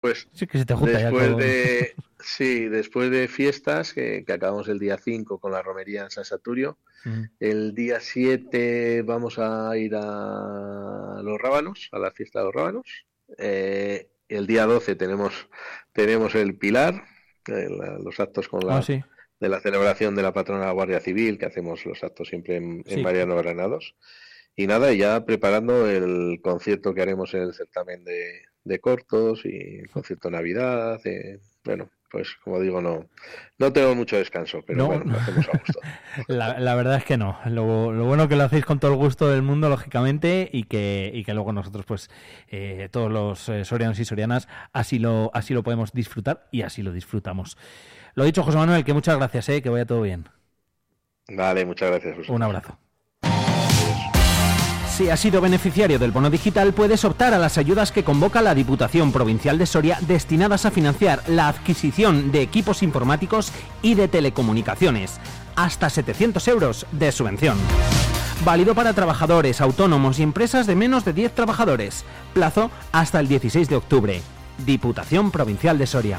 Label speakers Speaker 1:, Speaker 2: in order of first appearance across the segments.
Speaker 1: Pues
Speaker 2: sí, que se te junta
Speaker 1: después de sí, después de fiestas que, acabamos el día 5 con la romería en San Saturio, el día 7 vamos a ir a los Rábanos, a la fiesta de los Rábanos. Eh, el día 12 tenemos tenemos el Pilar, eh, los actos con la
Speaker 2: ah,
Speaker 1: de la celebración de la patrona de la Guardia Civil, que hacemos los actos siempre en, en Mariano Granados. Y nada, ya preparando el concierto que haremos en el certamen de, de cortos y el concierto de Navidad. bueno, pues como digo, no, no tengo mucho descanso, pero bueno, lo hacemos a gusto.
Speaker 2: La, verdad es que no. Lo, lo, bueno que lo hacéis con todo el gusto del mundo, lógicamente, y que, y que luego nosotros, pues, eh, todos los eh, sorianos y sorianas, así lo, así lo podemos disfrutar y así lo disfrutamos. Lo dicho, José Manuel, que muchas gracias, ¿eh? que vaya todo bien.
Speaker 1: Vale, muchas gracias.
Speaker 2: Un abrazo. Si has sido beneficiario del bono digital, puedes optar a las ayudas que convoca la Diputación Provincial de Soria destinadas a financiar la adquisición de equipos informáticos y de telecomunicaciones. Hasta 700 euros de subvención. Válido para trabajadores, autónomos y empresas de menos de 10 trabajadores. Plazo hasta el 16 de octubre. Diputación Provincial de Soria.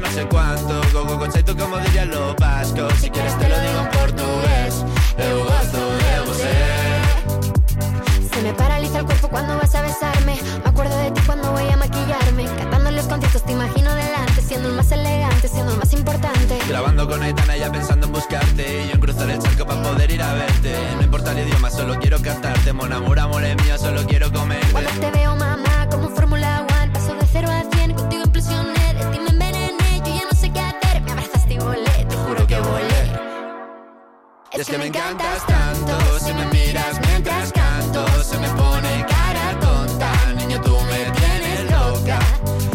Speaker 3: No sé cuánto, go go tú como dirían los vascos. Si quieres te lo digo en portugués, eu gosto de você.
Speaker 4: Se me paraliza el cuerpo cuando vas a besarme. Me acuerdo de ti cuando voy a maquillarme. Cantando los conciertos te imagino delante, siendo el más elegante, siendo el más importante.
Speaker 3: Grabando con Aitana ya pensando en buscarte. Y yo en cruzar el charco para poder ir a verte. No importa el idioma, solo quiero cantarte. Mon amor, amor es mío, solo quiero comer.
Speaker 4: Cuando te veo, mamá,
Speaker 3: Es, que, me encantas tanto, si me miras mientras canto, se me pone cara tonta, niño tú me tienes loca.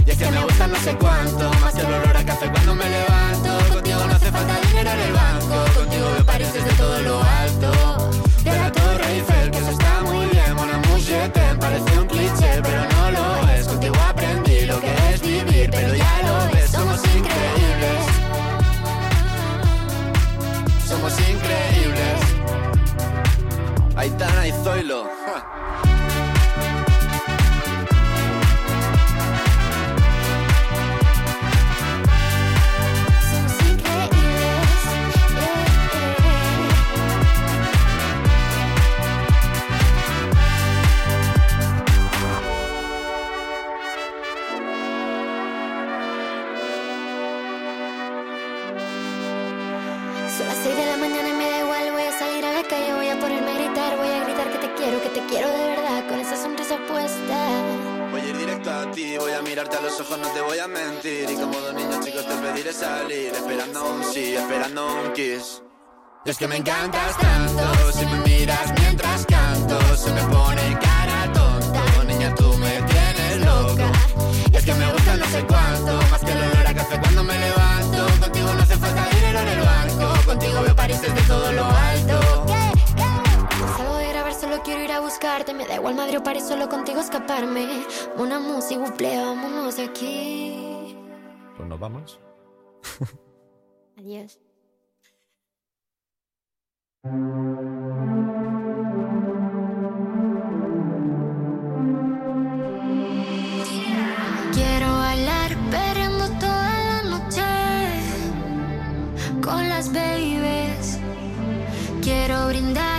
Speaker 3: Y es que me gusta no sé cuánto, más que el olor a café cuando me levanto, contigo no hace falta dinero en el banco, contigo me pareces de todo lo alto. De la Torre Eiffel, que eso está muy bien, mon amour, parece un cliché, pero no ei søyle es que me encantas tanto, si me miras mientras canto, se me pone cara tonta. Niña, tú me tienes loca. Y es que me gusta no sé cuánto, más que el olor a café cuando me levanto. Contigo no hace falta dinero en el banco, contigo veo París desde todo lo alto
Speaker 4: quiero ir a buscarte. Me da igual madre o paré solo contigo escaparme. Una música, buple, vámonos de aquí.
Speaker 5: Pues nos vamos.
Speaker 4: Adiós. Quiero bailar perreando toda la noche con las babies. Quiero brindar.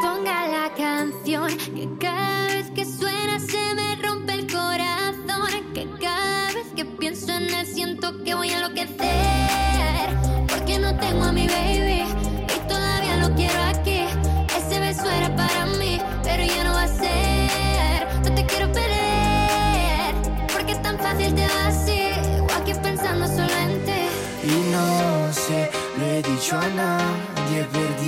Speaker 4: ponga la canción que cada vez que suena se me rompe el corazón que cada vez que pienso en él siento que voy a enloquecer porque no tengo a mi baby y todavía lo quiero aquí. Ese beso era para mí pero ya no va a ser. No te quiero perder porque es tan fácil te va así o aquí pensando solo en ti
Speaker 6: Y no sé, lo he dicho a nadie,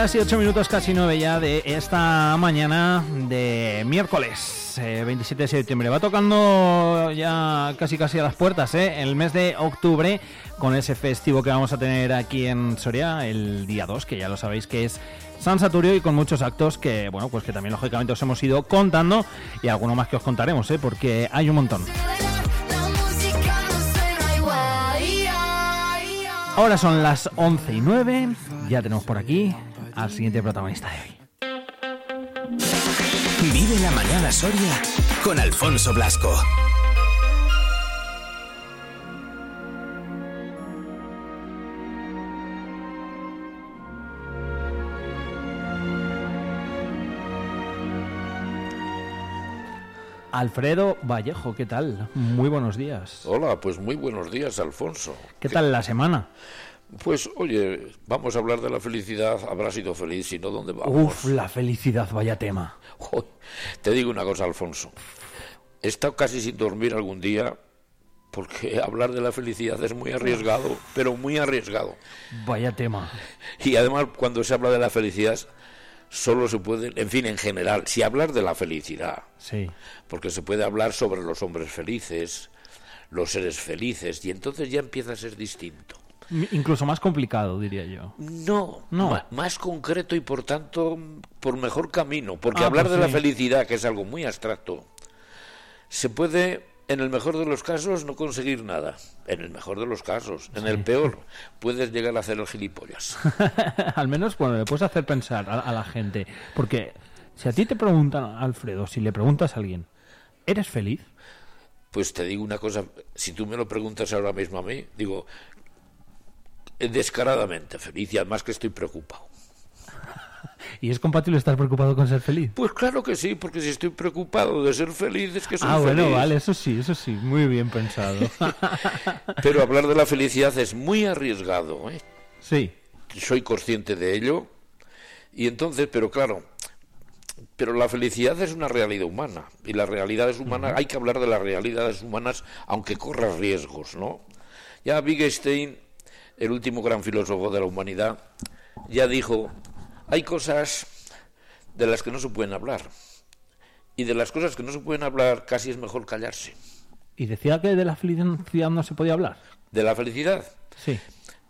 Speaker 7: horas y 8 minutos, casi 9 ya de esta mañana de miércoles, eh, 27 de septiembre. Va tocando ya casi casi a las puertas, ¿eh? El mes de octubre, con ese festivo que vamos a tener aquí en Soria el día 2, que ya lo sabéis que es San Saturio y con muchos actos que, bueno, pues que también lógicamente os hemos ido contando y alguno más que os contaremos, ¿eh? Porque hay un montón. Ahora son las 11 y 9, ya tenemos por aquí al siguiente protagonista de hoy.
Speaker 8: Vive la mañana Soria con Alfonso Blasco.
Speaker 7: Alfredo Vallejo, ¿qué tal? Muy buenos días.
Speaker 9: Hola, pues muy buenos días, Alfonso.
Speaker 7: ¿Qué tal la semana?
Speaker 9: Pues oye, vamos a hablar de la felicidad. Habrá sido feliz, si no, ¿dónde vamos?
Speaker 7: Uf, la felicidad, vaya tema.
Speaker 9: Joder, Te digo una cosa, Alfonso. He estado casi sin dormir algún día porque hablar de la felicidad es muy arriesgado, pero muy arriesgado.
Speaker 7: Vaya tema.
Speaker 9: Y además, cuando se habla de la felicidad, solo se puede, en fin, en general, si hablar de la felicidad,
Speaker 7: Sí.
Speaker 9: porque se puede hablar sobre los hombres felices, los seres felices, y entonces ya empieza a ser distinto.
Speaker 2: Incluso más complicado, diría yo.
Speaker 9: No,
Speaker 2: No.
Speaker 9: más concreto y por tanto por mejor camino. Porque
Speaker 2: Ah,
Speaker 9: hablar
Speaker 2: pues
Speaker 9: de la felicidad, que es algo muy abstracto, se puede, en el mejor de los casos, no conseguir nada. En el mejor de los casos. En el peor, puedes llegar a hacer el gilipollas.
Speaker 2: Al menos, bueno, le puedes hacer pensar a, a la gente. Porque si a ti te preguntan, Alfredo, si le preguntas a alguien, ¿eres feliz?
Speaker 9: Pues te digo una cosa, si tú me lo preguntas ahora mismo a mí, digo, descaradamente feliz y además que estoy preocupado.
Speaker 2: ¿Y es compatible estar preocupado con ser feliz?
Speaker 9: Pues claro que sí, porque si estoy preocupado de ser feliz es que soy
Speaker 2: Ah, bueno,
Speaker 9: feliz.
Speaker 2: vale, eso sí, eso sí, muy bien pensado.
Speaker 9: Pero hablar de la felicidad es muy arriesgado, ¿eh?
Speaker 2: sí,
Speaker 9: soy consciente de ello y entonces pero claro pero la felicidad es una realidad humana y las realidades humanas hay que hablar de las realidades humanas aunque corra riesgos no ya Wittgenstein el último gran filósofo de la humanidad ya dijo hay cosas de las que no se pueden hablar y de las cosas que no se pueden hablar casi es mejor callarse
Speaker 2: y decía que de la felicidad no se podía hablar.
Speaker 9: de la felicidad
Speaker 2: Sí.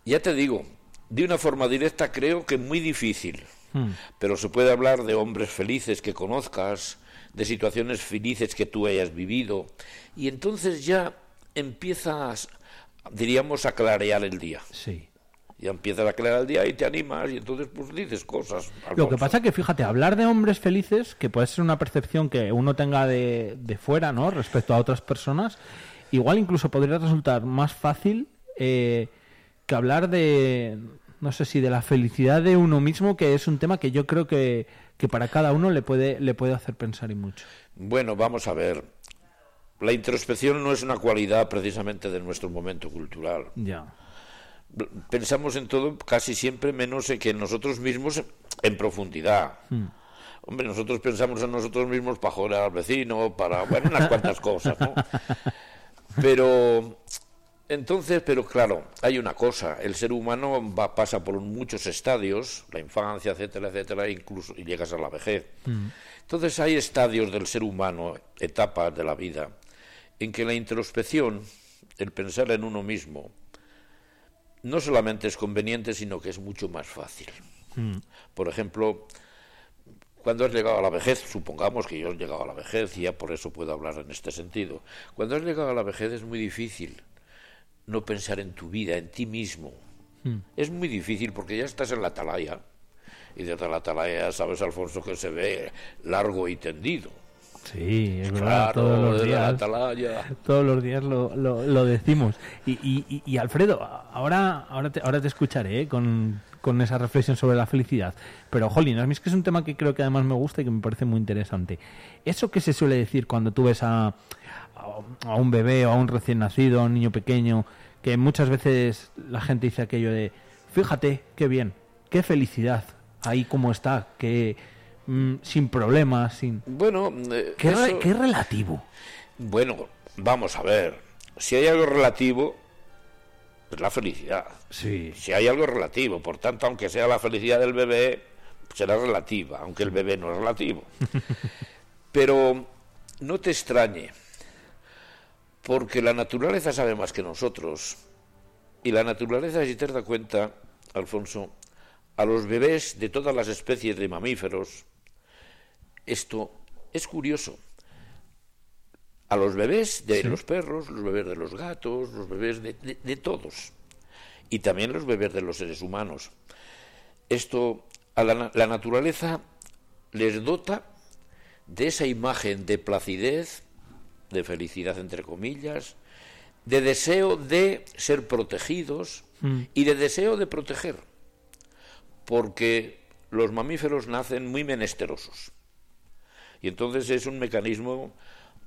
Speaker 9: Ya te digo, de una forma directa creo que muy difícil.
Speaker 2: Hmm.
Speaker 9: Pero se puede hablar de hombres felices que conozcas, de situaciones felices que tú hayas vivido. Y entonces ya empiezas, diríamos, a clarear el día.
Speaker 2: Sí.
Speaker 9: Ya empiezas a clarear el día y te animas y entonces pues dices cosas.
Speaker 2: Lo que pasa que, fíjate, hablar de hombres felices, que puede ser una percepción que uno tenga de, de fuera, ¿no? Respecto a otras personas, igual incluso podría resultar más fácil eh, que hablar de, no sé si de la felicidad de uno mismo, que es un tema que yo creo que, que para cada uno le puede, le puede hacer pensar y mucho.
Speaker 9: Bueno, vamos a ver. La introspección no es una cualidad precisamente de nuestro momento cultural.
Speaker 2: Ya.
Speaker 9: pensamos en todo casi siempre menos que en nosotros mismos en profundidad. Hombre, nosotros pensamos en nosotros mismos para joder al vecino, para, bueno, unas cuantas cosas, ¿no? Pero, entonces, pero claro, hay una cosa, el ser humano va, pasa por muchos estadios, la infancia, etcétera, etcétera, incluso, y llegas a la vejez. Entonces hay estadios del ser humano, etapas de la vida, en que la introspección, el pensar en uno mismo, no solamente es conveniente, sino que es mucho más fácil. Por ejemplo, cuando has llegado a la vejez, supongamos que yo he llegado a la vejez y ya por eso puedo hablar en este sentido, cuando has llegado a la vejez es muy difícil no pensar en tu vida, en ti mismo. Es muy difícil porque ya estás en la atalaya y desde la atalaya sabes, Alfonso, que se ve largo y tendido.
Speaker 2: Sí, es verdad, todos los días. Todos los días lo, lo, lo decimos. Y, y, y- Alfredo, ahora, ahora, te, ahora te escucharé ¿eh? con, con esa reflexión sobre la felicidad. Pero, Jolín, a mí es que es un tema que creo que además me gusta y que me parece muy interesante. Eso que se suele decir cuando tú ves a, a- a un bebé o a un recién nacido, a un niño pequeño, que muchas veces la gente dice aquello de, fíjate, qué bien, qué felicidad, ahí como está, que mm, sin problemas, sin...
Speaker 9: Bueno, eh,
Speaker 2: Qué, re- relativo.
Speaker 9: Bueno, vamos a ver. Si hay algo relativo, es la felicidad.
Speaker 2: Sí.
Speaker 9: Si hay algo relativo, por tanto, aunque sea la felicidad del bebé, será relativa, aunque el bebé no es relativo. Pero no te extrañe, porque la naturaleza sabe más que nosotros. Y la naturaleza, si te das cuenta, Alfonso, a los bebés de todas las especies de mamíferos, esto es curioso. A los bebés de los perros, los bebés de los gatos, los bebés de, de- de todos. Y también los bebés de los seres humanos. Esto, a la, na- la naturaleza les dota de esa imagen de placidez, de felicidad entre comillas, de deseo de ser protegidos y de deseo de proteger, porque los mamíferos nacen muy menesterosos. Y entonces es un mecanismo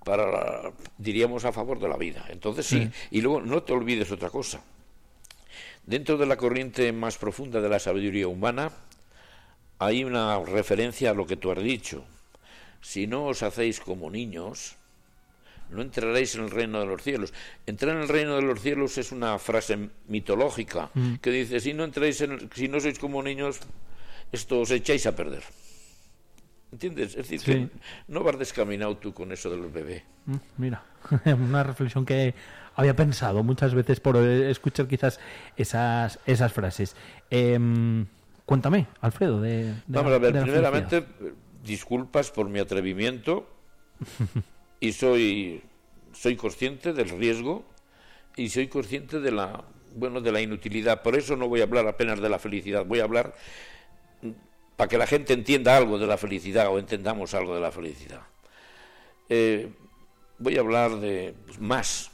Speaker 9: para, diríamos, a favor de la vida. Entonces sí, y luego no te olvides otra cosa. Dentro de la corriente más profunda de la sabiduría humana hay una referencia a lo que tú has dicho. Si no os hacéis como niños, no entraréis en el reino de los cielos. Entrar en el reino de los cielos es una frase mitológica que dice, si no entráis en el- si no sois como niños, esto os echáis a perder. ¿Entiendes? Es decir, que no vas descaminado tú con eso del bebé.
Speaker 7: Mm, mira, una reflexión que había pensado muchas veces por escuchar quizás esas, esas frases. Em, cuéntame, Alfredo, de...
Speaker 9: Vamos a ver, primeramente, disculpas por mi atrevimiento y soy, soy consciente del riesgo y soy consciente de la bueno de la inutilidad. Por eso no voy a hablar apenas de la felicidad, voy a hablar para que la gente entienda algo de la felicidad o entendamos algo de la felicidad. Eh, voy a hablar de pues, más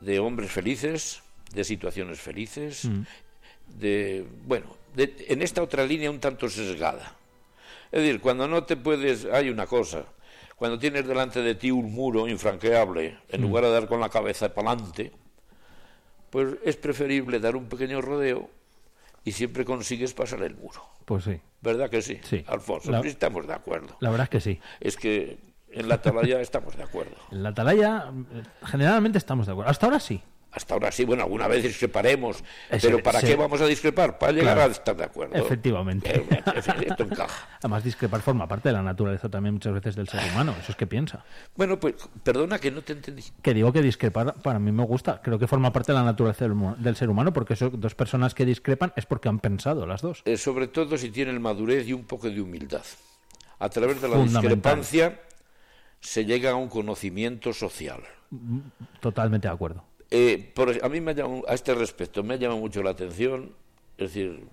Speaker 9: de hombres felices, de situaciones felices, mm. de bueno, en esta otra línea un tanto sesgada. Es decir, cuando no te puedes, hay una cosa, cuando tienes delante de ti un muro infranqueable, en mm. lugar de dar con la cabeza para adelante, pues es preferible dar un pequeño rodeo y siempre consigues pasar el muro.
Speaker 7: Pues sí.
Speaker 9: ¿Verdad que sí? Sí. Alfonso, estamos de acuerdo.
Speaker 7: La verdad es que sí.
Speaker 9: Es que en la atalaya estamos de acuerdo.
Speaker 7: En la atalaya generalmente estamos de acuerdo. Hasta ahora sí.
Speaker 9: Hasta ahora sí, bueno, alguna vez discreparemos, pero ¿para qué vamos a discrepar? Para llegar a estar de acuerdo.
Speaker 7: Efectivamente.
Speaker 9: Eh, esto encaja.
Speaker 7: Además, discrepar forma parte de la naturaleza también muchas veces del ser humano. Eso es que piensa.
Speaker 9: Bueno, pues perdona que no te entendí.
Speaker 7: Que digo que discrepar para mí me gusta. Creo que forma parte de la naturaleza del ser humano porque son dos personas que discrepan es porque han pensado las dos.
Speaker 9: Eh, sobre todo si tienen madurez y un poco de humildad. A través de la discrepancia se llega a un conocimiento social.
Speaker 7: Totalmente de acuerdo.
Speaker 9: Eh, a mí me a este respecto me ha llamado mucho la atención, es decir,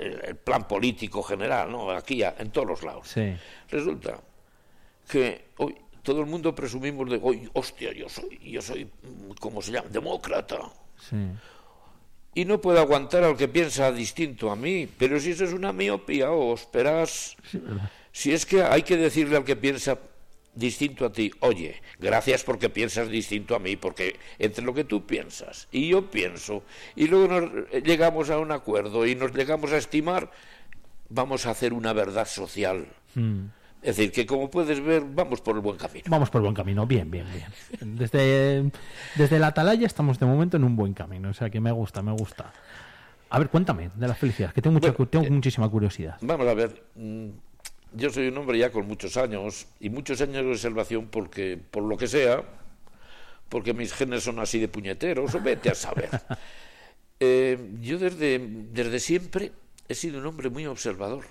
Speaker 9: el, plan político general, ¿no? Aquí, en todos los lados. Resulta que hoy todo el mundo presumimos de, hoy, hostia, yo soy, yo soy, ¿cómo se llama? Demócrata. Y no puedo aguantar al que piensa distinto a mí, pero si eso es una miopía, o esperas. si es que hay que decirle al que piensa distinto a ti, oye, gracias porque piensas distinto a mí, porque entre lo que tú piensas y yo pienso, y luego nos llegamos a un acuerdo y nos llegamos a estimar, vamos a hacer una verdad social. Hmm. Es decir, que como puedes ver, vamos por el buen camino.
Speaker 7: Vamos por el buen camino, bien, bien, bien. Desde, desde la atalaya estamos de momento en un buen camino, o sea que me gusta, me gusta. A ver, cuéntame de la felicidad, que tengo, mucha, tengo eh, muchísima curiosidad.
Speaker 9: Vamos a ver, mm, yo soy un hombre ya con muchos años y muchos años de observación porque, por lo que sea, porque mis genes son así de puñeteros, o vete a saber. Eh, yo desde, desde siempre he sido un hombre muy observador,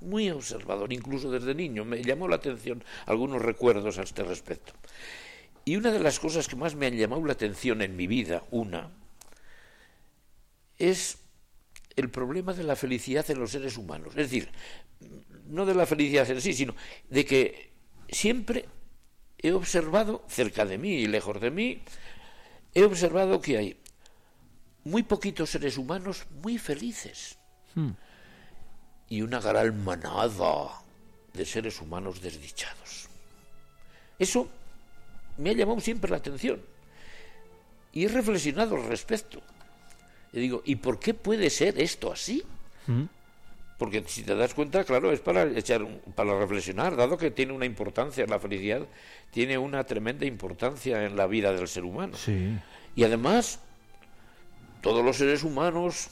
Speaker 9: muy observador, incluso desde niño. Me llamó la atención algunos recuerdos a este respecto. Y una de las cosas que más me han llamado la atención en mi vida, una, es el problema de la felicidad en los seres humanos. Es decir, no de la felicidad en sí, sino de que siempre he observado cerca de mí y lejos de mí, he observado que hay muy poquitos seres humanos muy felices hmm. y una gran manada de seres humanos desdichados. Eso me ha llamado siempre la atención y he reflexionado al respecto. Y digo, ¿y por qué puede ser esto así? Hmm. Porque si te das cuenta, claro, es para echar, para reflexionar, dado que tiene una importancia, la felicidad tiene una tremenda importancia en la vida del ser humano.
Speaker 7: Sí.
Speaker 9: Y además, todos los seres humanos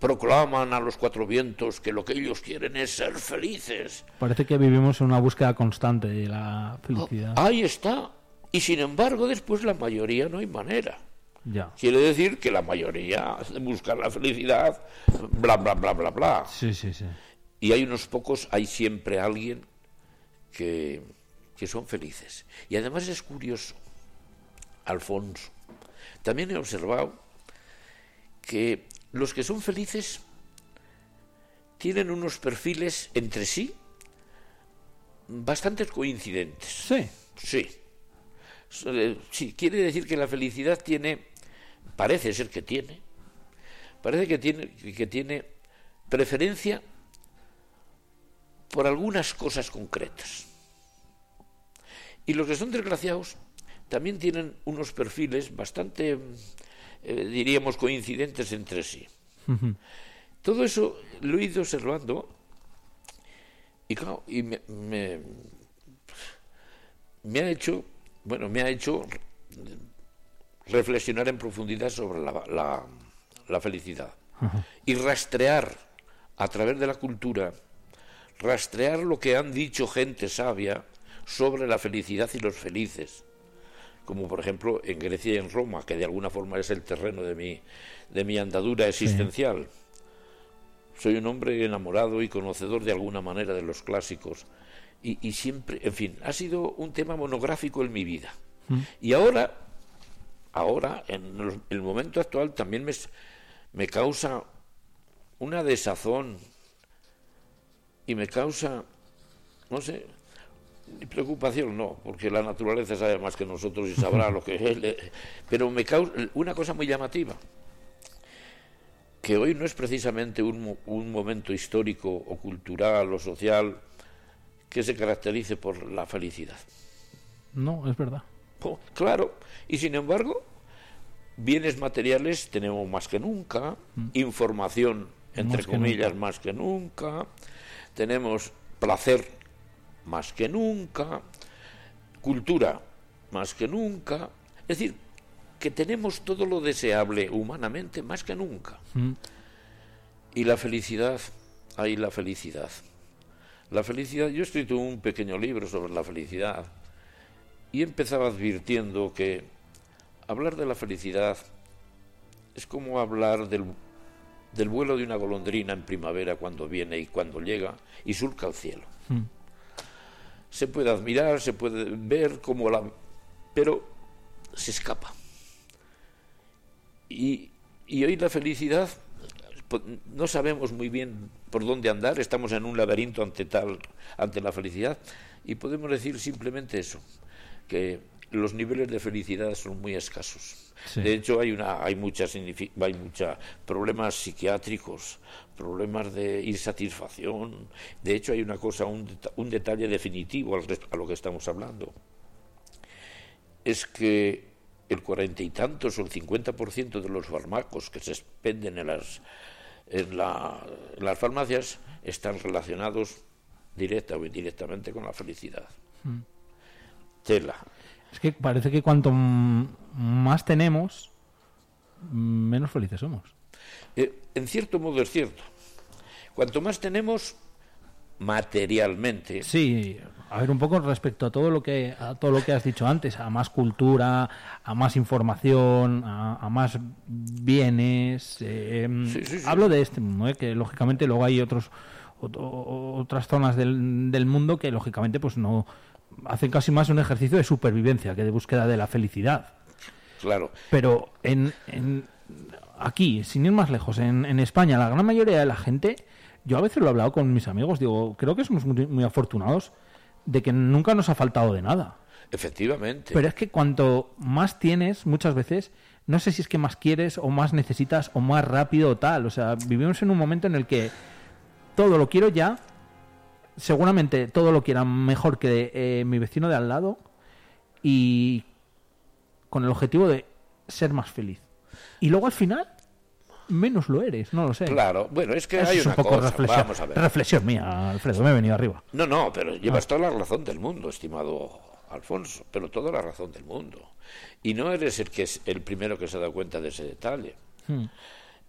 Speaker 9: proclaman a los cuatro vientos que lo que ellos quieren es ser felices.
Speaker 7: Parece que vivimos en una búsqueda constante de la felicidad.
Speaker 9: ahí está. Y sin embargo, después la mayoría no hay manera.
Speaker 7: Ya.
Speaker 9: Quiere decir que la mayoría busca la felicidad, bla, bla, bla, bla, bla.
Speaker 7: Sí, sí, sí.
Speaker 9: Y hay unos pocos, hay siempre alguien que, que son felices. Y además es curioso, Alfonso, también he observado que los que son felices tienen unos perfiles entre sí bastante coincidentes.
Speaker 7: Sí.
Speaker 9: Sí. Sí, quiere decir que la felicidad tiene parece ser que tiene, parece que tiene, que tiene preferencia por algunas cosas concretas. Y los que son desgraciados también tienen unos perfiles bastante, eh, diríamos, coincidentes entre sí. Todo eso lo he ido observando y, claro, y me, me, ha hecho, bueno, me ha hecho reflexionar en profundidad sobre la, la, felicidad y rastrear a través de la cultura, rastrear lo que han dicho gente sabia sobre la felicidad y los felices, como por ejemplo en Grecia y en Roma, que de alguna forma es el terreno de mi, de mi andadura existencial. Soy un hombre enamorado y conocedor de alguna manera de los clásicos. Y, siempre, en fin, ha sido un tema monográfico en mi vida. Mm. Y ahora, ahora, en el momento actual, también me, me causa una desazón y me causa, no sé, preocupación no, porque la naturaleza sabe más que nosotros y sabrá lo que es, pero me causa una cosa muy llamativa, que hoy no es precisamente un, un momento histórico o cultural o social que se caracterice por la felicidad.
Speaker 2: No, es verdad.
Speaker 9: Oh, claro, y sin embargo, bienes materiales tenemos más que nunca, mm. información, entre comillas, más que nunca, tenemos placer más que nunca, cultura más que nunca, es decir, que tenemos todo lo deseable humanamente más que nunca. Mm. Y la felicidad, hay la felicidad. La felicidad, yo he escrito un pequeño libro sobre la felicidad y empezaba advirtiendo que hablar de la felicidad es como hablar del del vuelo de una golondrina en primavera cuando viene y cuando llega y surca el cielo. Hmm. Se puede admirar, se puede ver como la... pero se escapa. Y, y hoy la felicidad, pues, no sabemos muy bien por dónde andar, estamos en un laberinto ante tal, ante la felicidad, y podemos decir simplemente eso, que los niveles de felicidad son muy escasos. De hecho, hay una, hay muchas, hay mucha problemas psiquiátricos, problemas de insatisfacción. De hecho, hay una cosa, un, un detalle definitivo a lo que estamos hablando. Es que el cuarenta y tantos o el cincuenta por ciento de los fármacos que se expenden en las, en, las farmacias están relacionados directa o indirectamente con la felicidad. Mm.
Speaker 2: Es que parece que cuanto más tenemos, menos felices somos.
Speaker 9: Eh, en cierto modo es cierto. Cuanto más tenemos materialmente.
Speaker 2: Sí, a ver un poco respecto a todo lo que a todo lo que has dicho antes, a más cultura, a más información, a, más bienes. Eh, hablo de este mundo, eh, que lógicamente luego hay otros otras zonas del, del mundo que lógicamente pues no hacen casi más un ejercicio de supervivencia que de búsqueda de la felicidad.
Speaker 9: Claro.
Speaker 2: Pero en, aquí, sin ir más lejos, en, España, la gran mayoría de la gente, yo a veces lo he hablado con mis amigos, digo, creo que somos muy, afortunados de que nunca nos ha faltado de nada.
Speaker 9: Efectivamente.
Speaker 2: Pero es que cuanto más tienes, muchas veces, no sé si es que más quieres o más necesitas o más rápido o tal. O sea, vivimos en un momento en el que todo lo quiero ya seguramente todo lo quieran mejor que eh, mi vecino de al lado y con el objetivo de ser más feliz. Y luego al final menos lo eres, no lo sé.
Speaker 9: Claro, bueno, es que hay una cosa, reflexión, vamos a ver.
Speaker 2: reflexión mía, Alfredo, me he venido arriba.
Speaker 9: No, no, pero llevas ah. toda la razón del mundo, estimado Alfonso, pero toda la razón del mundo. Y no eres el que es el primero que se ha dado cuenta de ese detalle. Hmm.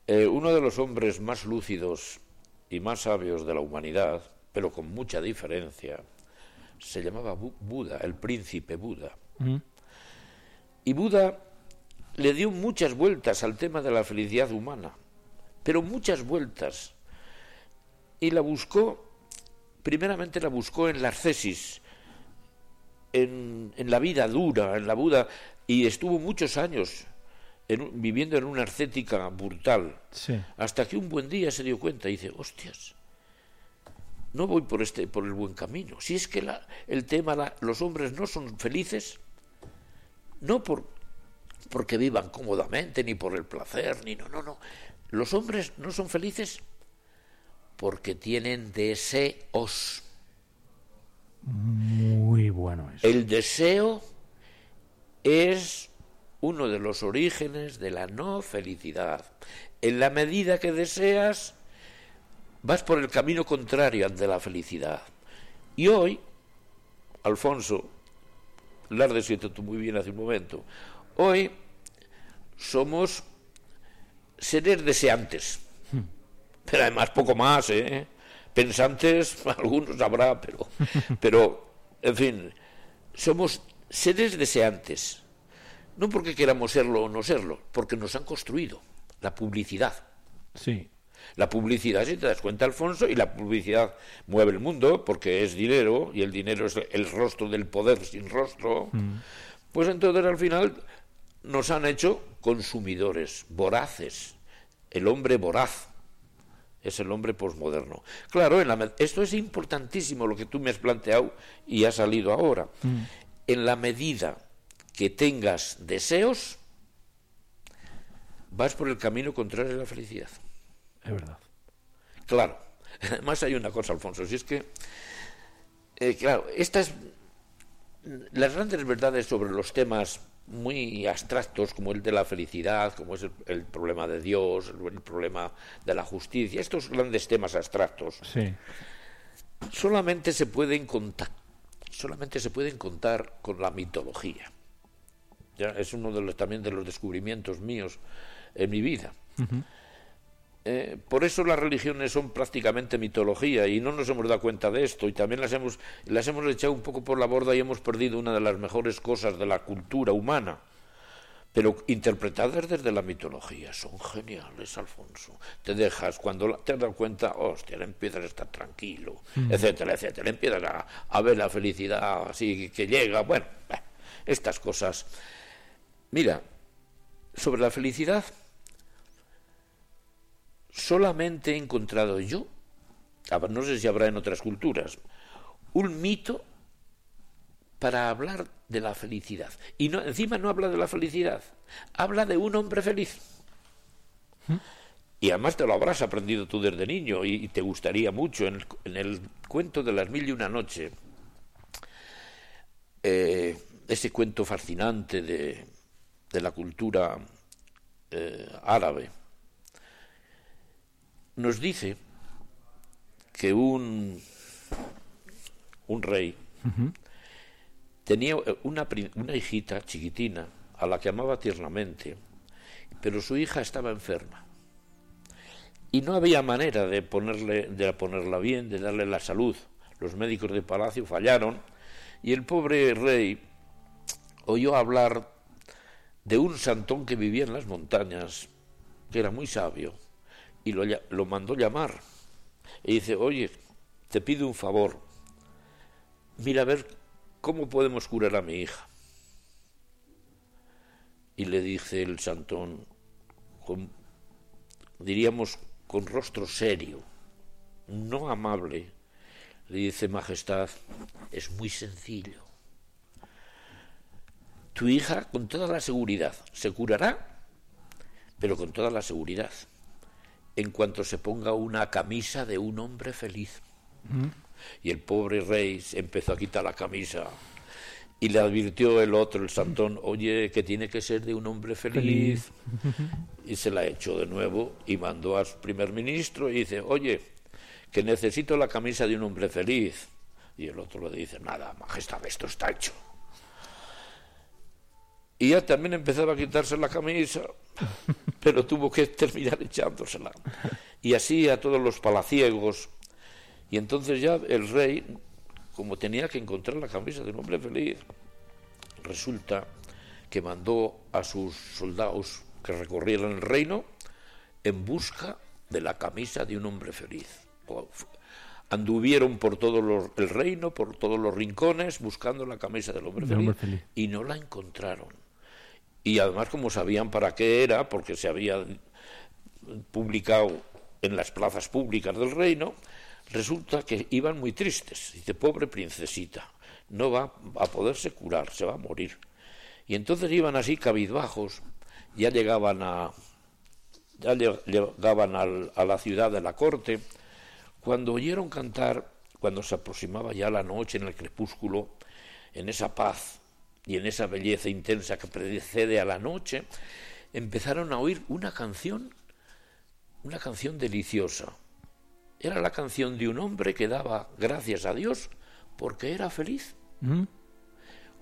Speaker 9: Eh, uno de los hombres más lúcidos y más sabios de la humanidad, pero con mucha diferencia, se llamaba Buda, el príncipe Buda. Y Buda le dio muchas vueltas al tema de la felicidad humana, pero muchas vueltas. Y la buscó, primeramente la buscó en la ascesis, en, en la vida dura, en la Buda, y estuvo muchos años viviendo en una ascética brutal, hasta que un buen día se dio cuenta y dice, hostias, no voy por este por el buen camino. Si es que la, el tema los hombres no son felices no por porque vivan cómodamente ni por el placer ni no no no. Los hombres no son felices porque tienen deseos.
Speaker 2: Muy bueno eso.
Speaker 9: El deseo es uno de los orígenes de la no felicidad. En la medida que deseas, vas por el camino contrario ante la felicidad. Y hoy, Alfonso, lo has descrito tú muy bien hace un momento, hoy somos seres deseantes, pero además poco más, ¿eh? pensantes algunos habrá, pero, pero, en fin, somos seres deseantes. No porque queramos serlo o no serlo, porque nos han construido la publicidad.
Speaker 7: Sí.
Speaker 9: La publicidad, si te das cuenta, Alfonso, y la publicidad mueve el mundo porque es dinero y el dinero es el rostro del poder sin rostro.
Speaker 7: Mm.
Speaker 9: Pues entonces al final nos han hecho consumidores, voraces. El hombre voraz es el hombre posmoderno. Claro, en la, esto es importantísimo lo que tú me has planteado y ha salido ahora.
Speaker 7: Mm.
Speaker 9: En la medida que tengas deseos, vas por el camino contrario a la felicidad.
Speaker 7: Es verdad.
Speaker 9: Claro. Además hay una cosa, Alfonso, si es que, eh, claro, estas, las grandes verdades sobre los temas muy abstractos como el de la felicidad, como es el, el problema de Dios, el, el, problema de la justicia, estos grandes temas abstractos,
Speaker 7: Sí.
Speaker 9: solamente se pueden contar, solamente se pueden contar con la mitología. Ya es uno de los también de los descubrimientos míos en mi vida. Eh, por eso las religiones son prácticamente mitología y no nos hemos dado cuenta de esto y también las hemos, las hemos echado un poco por la borda y hemos perdido una de las mejores cosas de la cultura humana. Pero interpretadas desde la mitología son geniales, Alfonso. Te dejas, cuando te has dado cuenta, hostia, le empiezas a estar tranquilo, etcétera, etcétera. Empiezas a, a, ver la felicidad así que llega. Bueno, estas cosas. Mira, sobre la felicidad solamente he encontrado yo, no sé si habrá en otras culturas, un mito para hablar de la felicidad. Y no, encima no habla de la felicidad, habla de un hombre feliz. Y además te lo habrás aprendido tú desde niño y, y te gustaría mucho en el, en el, cuento de las mil y una noche. Eh, ese cuento fascinante de, de la cultura eh, árabe nos dice que un, un rey uh -huh. tenía una, una hijita chiquitina a la que amaba tiernamente, pero su hija estaba enferma. Y no había manera de, ponerle, de ponerla bien, de darle la salud. Los médicos de palacio fallaron y el pobre rey oyó hablar de un santón que vivía en las montañas, que era muy sabio, y lo, mandó llamar. Y dice, oye, te pido un favor, mira a ver cómo podemos curar a mi hija. Y le dice el santón, con, diríamos con rostro serio, no amable, le dice, Majestad, es muy sencillo. Tu hija, con toda la seguridad, se curará, pero con toda la seguridad en cuanto se ponga una camisa de un hombre feliz. Y el pobre rey empezó a quitar la camisa y le advirtió el otro, el santón, oye, que tiene que ser de un hombre feliz. feliz. Y se la echó de nuevo y mandó al primer ministro y dice, oye, que necesito la camisa de un hombre feliz. Y el otro le dice, nada, majestad, esto está hecho. Y ya también empezaba a quitarse la camisa, pero tuvo que terminar echándosela. Y así a todos los palaciegos. Y entonces ya el rey, como tenía que encontrar la camisa de un hombre feliz, resulta que mandó a sus soldados que recorrieran el reino en busca de la camisa de un hombre feliz. Anduvieron por todo los, el reino, por todos los rincones, buscando la camisa del hombre,
Speaker 7: De
Speaker 9: feliz,
Speaker 7: hombre feliz.
Speaker 9: y no la encontraron. Y además, como sabían para qué era, porque se había publicado en las plazas públicas del reino, resulta que iban muy tristes. Dice, pobre princesita, no va a poderse curar, se va a morir. Y entonces iban así cabizbajos, ya llegaban a ya llegaban al, a la ciudad de la corte, cuando oyeron cantar, cuando se aproximaba ya la noche en el crepúsculo, en esa paz y en esa belleza intensa que precede a la noche, empezaron a oír una canción, una canción deliciosa. Era la canción de un hombre que daba gracias a Dios porque era feliz.
Speaker 7: ¿Mm?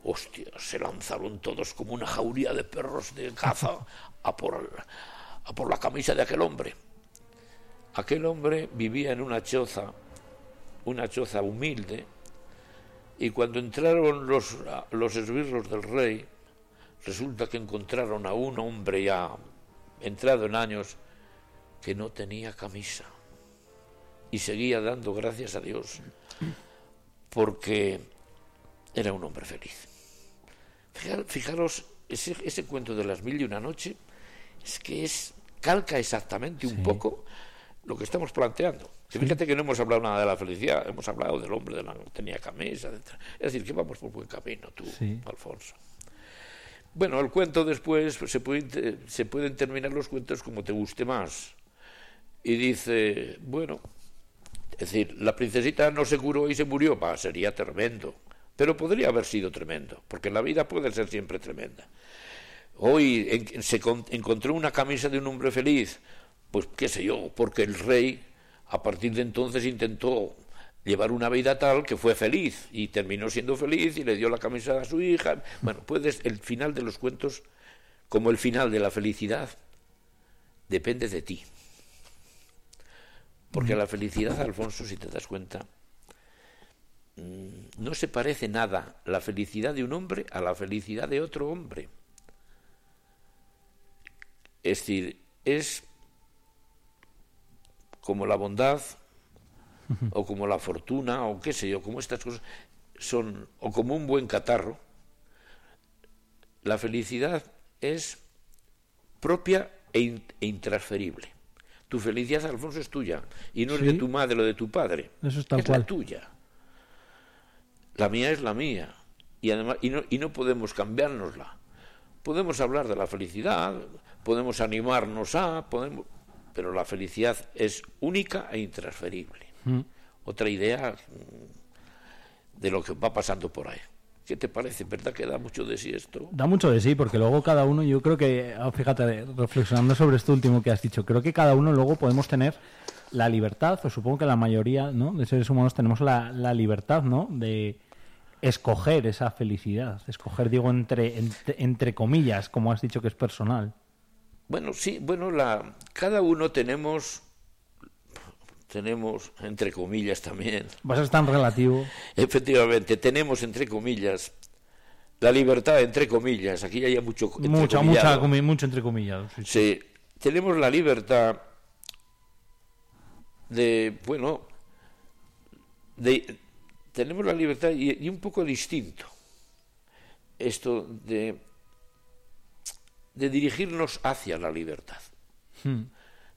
Speaker 9: Hostia, se lanzaron todos como una jauría de perros de caza a por, a por la camisa de aquel hombre. Aquel hombre vivía en una choza una choza humilde y cuando entraron los, los esbirros del rey, resulta que encontraron a un hombre ya entrado en años que no tenía camisa y seguía dando gracias a Dios porque era un hombre feliz. Fijaros, ese, ese cuento de las mil y una noche es que es calca exactamente un poco lo que estamos planteando. Fíjate que no hemos hablado nada de la felicidad, hemos hablado del hombre de la tenía camisa, es decir, que vamos por buen camino, tú, Alfonso. Bueno, el cuento después se, puede, se pueden terminar los cuentos como te guste más. Y dice, bueno, es decir, la princesita no se curó y se murió, va, sería tremendo. Pero podría haber sido tremendo, porque la vida puede ser siempre tremenda. Hoy se encontró una camisa de un hombre feliz, pues qué sé yo, porque el rey a partir de entonces intentó llevar una vida tal que fue feliz y terminó siendo feliz y le dio la camisa a su hija. Bueno, puedes, el final de los cuentos, como el final de la felicidad, depende de ti. Porque la felicidad, Alfonso, si te das cuenta, mm, no se parece nada la felicidad de un hombre a la felicidad de otro hombre. Es decir, es como la bondad o como la fortuna o qué sé yo, como estas cosas son o como un buen catarro. La felicidad es propia e, e intransferible. Tu felicidad, Alfonso, es tuya y no es de tu madre o de tu padre.
Speaker 2: Eso
Speaker 9: es la tuya. La mía es la mía y además y no, y no podemos cambiárnosla. Podemos hablar de la felicidad, podemos animarnos a, podemos pero la felicidad es única e intransferible. Mm. Otra idea mm, de lo que va pasando por ahí. ¿Qué te parece? ¿Verdad que da mucho de sí esto?
Speaker 2: Da mucho de sí, porque luego cada uno, yo creo que, ah, fíjate, reflexionando sobre esto último que has dicho, creo que cada uno luego podemos tener la libertad, o supongo que la mayoría ¿no? de seres humanos tenemos la, la libertad ¿no? de escoger esa felicidad, escoger, digo, entre, entre comillas, como has dicho que es personal.
Speaker 9: Bueno, sí, bueno, la, cada uno tenemos, tenemos, entre comillas también.
Speaker 2: Va a ser tan relativo.
Speaker 9: Efectivamente, tenemos, entre comillas, la libertad, entre comillas. Aquí hay mucho.
Speaker 2: Mucha, mucha, mucho entre comillas.
Speaker 9: Sí, tenemos la libertad de, bueno, de, tenemos la libertad y un poco distinto. Esto de de dirigirnos hacia la libertad. Hmm.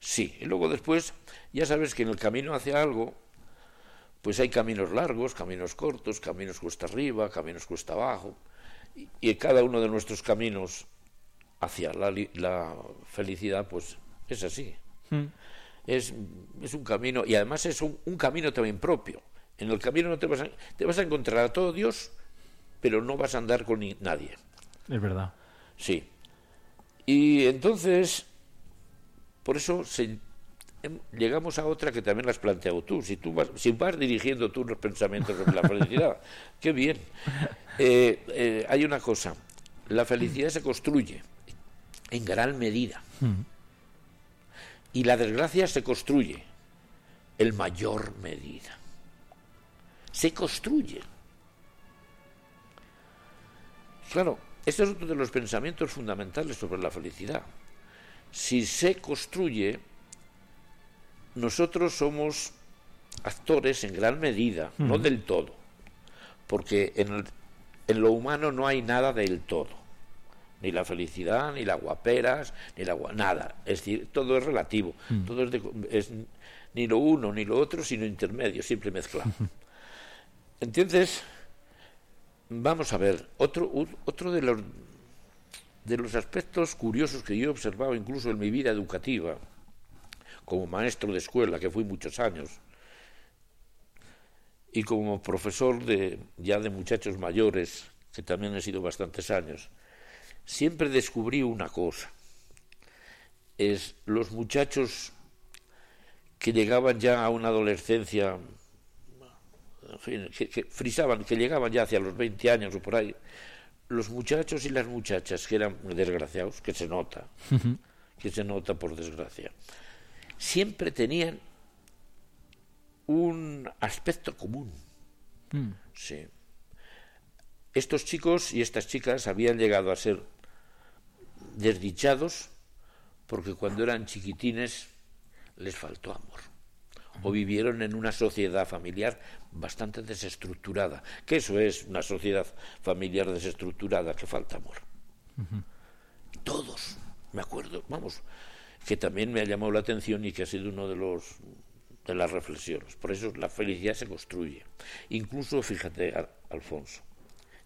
Speaker 9: Sí, y luego después, ya sabes que en el camino hacia algo, pues hay caminos largos, caminos cortos, caminos cuesta arriba, caminos cuesta abajo, y, y cada uno de nuestros caminos hacia la, la felicidad, pues es así. Hmm. Es, es, un camino, y además es un, un, camino también propio. En el camino no te vas, a, te vas a encontrar a todo Dios, pero no vas a andar con nadie.
Speaker 2: Es verdad.
Speaker 9: Sí, y entonces, por eso em, llegamos a otra que también has planteado tú. Si tú vas, si vas dirigiendo tú los pensamientos sobre la felicidad, qué bien. Eh, eh, hay una cosa, la felicidad se construye en gran medida. Hmm. Y la desgracia se construye en mayor medida. Se construye. Claro, este es otro de los pensamientos fundamentales sobre la felicidad. Si se construye, nosotros somos actores en gran medida, no del todo, porque en, lo humano no hay nada del todo ni la felicidad, ni las guaperas, ni la nada. Es decir, todo es relativo, todo es, ni lo uno ni lo otro, sino intermedio, siempre mezclado. Entonces, Vamos a ver, otro, otro de, los, de los aspectos curiosos que yo he observado incluso en mi vida educativa, como maestro de escuela, que fui muchos años, y como profesor de, ya de muchachos mayores, que también he sido bastantes años, siempre descubrí una cosa. Es los muchachos que llegaban ya a una adolescencia que, frisaban, que llegaban ya hacia los 20 años o por ahí, los muchachos y las muchachas que eran desgraciados, que se nota, que se nota por desgracia, siempre tenían un aspecto común.
Speaker 2: Mm.
Speaker 9: Sí. Estos chicos y estas chicas habían llegado a ser desdichados porque cuando eran chiquitines les faltó amor o vivieron en una sociedad familiar bastante desestructurada, que eso es una sociedad familiar desestructurada que falta amor. Todos, me acuerdo, vamos, que también me ha llamado la atención y que ha sido uno de los de las reflexiones. Por eso la felicidad se construye. Incluso, fíjate, Alfonso,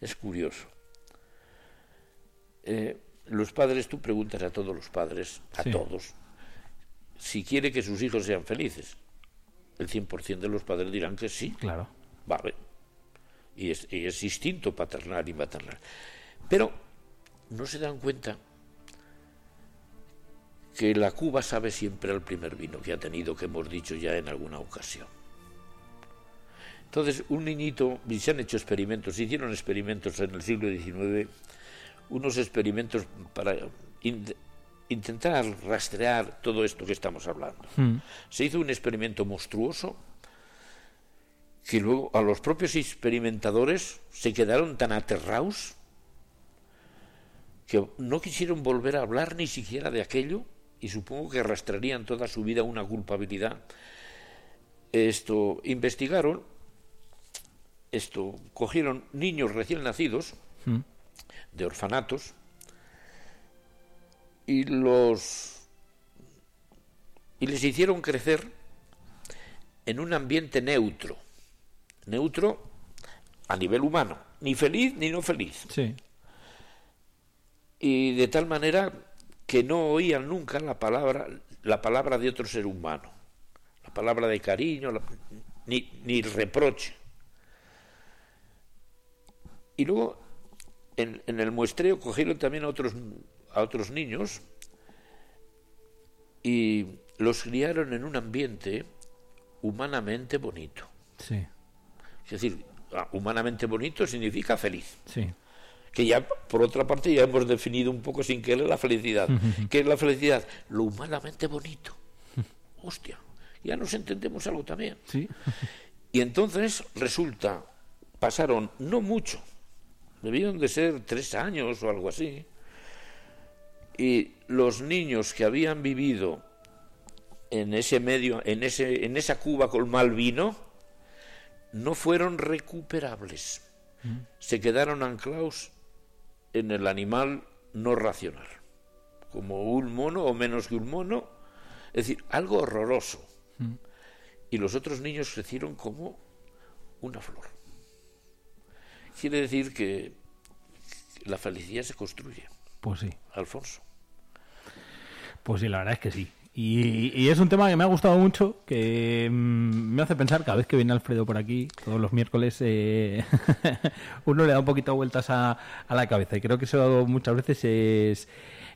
Speaker 9: es curioso. Eh, los padres, tú preguntas a todos los padres, a todos, si quiere que sus hijos sean felices. El 100% de los padres dirán que sí.
Speaker 2: Claro.
Speaker 9: Vale. Y es, y es instinto paternal y maternal. Pero no se dan cuenta que la Cuba sabe siempre el primer vino que ha tenido, que hemos dicho ya en alguna ocasión. Entonces, un niñito, y se han hecho experimentos, se hicieron experimentos en el siglo XIX, unos experimentos para intentar rastrear todo esto que estamos hablando. Se hizo un experimento monstruoso que luego a los propios experimentadores se quedaron tan aterrados que no quisieron volver a hablar ni siquiera de aquello y supongo que arrastrarían toda su vida una culpabilidad. Esto investigaron, esto cogieron niños recién nacidos de orfanatos y los y les hicieron crecer en un ambiente neutro, neutro a nivel humano, ni feliz ni no feliz.
Speaker 2: Sí.
Speaker 9: Y de tal manera que no oían nunca la palabra, la palabra de otro ser humano, la palabra de cariño, ni, ni reproche. Y luego, en, en, el muestreo cogieron también a otros, a otros niños y los criaron en un ambiente humanamente bonito.
Speaker 2: Sí.
Speaker 9: Es decir, humanamente bonito significa feliz.
Speaker 2: Sí
Speaker 9: que ya por otra parte ya hemos definido un poco sin querer la felicidad. ¿Qué es la felicidad? Lo humanamente bonito. Hostia, ya nos entendemos algo también.
Speaker 2: Sí.
Speaker 9: Y entonces resulta, pasaron no mucho, debieron de ser tres años o algo así, y los niños que habían vivido en ese medio, en, ese, en esa cuba con mal vino, no fueron recuperables. Se quedaron anclados en el animal no racional, como un mono o menos que un mono, es decir, algo horroroso. Y los otros niños crecieron como una flor. Quiere decir que la felicidad se construye.
Speaker 2: Pues sí.
Speaker 9: Alfonso.
Speaker 2: Pues sí, la verdad es que sí. Y, es un tema que me ha gustado mucho, que mm, me hace pensar cada vez que viene Alfredo por aquí, todos los miércoles, eh, uno le da un poquito vueltas a, la cabeza y creo que eso muchas veces es,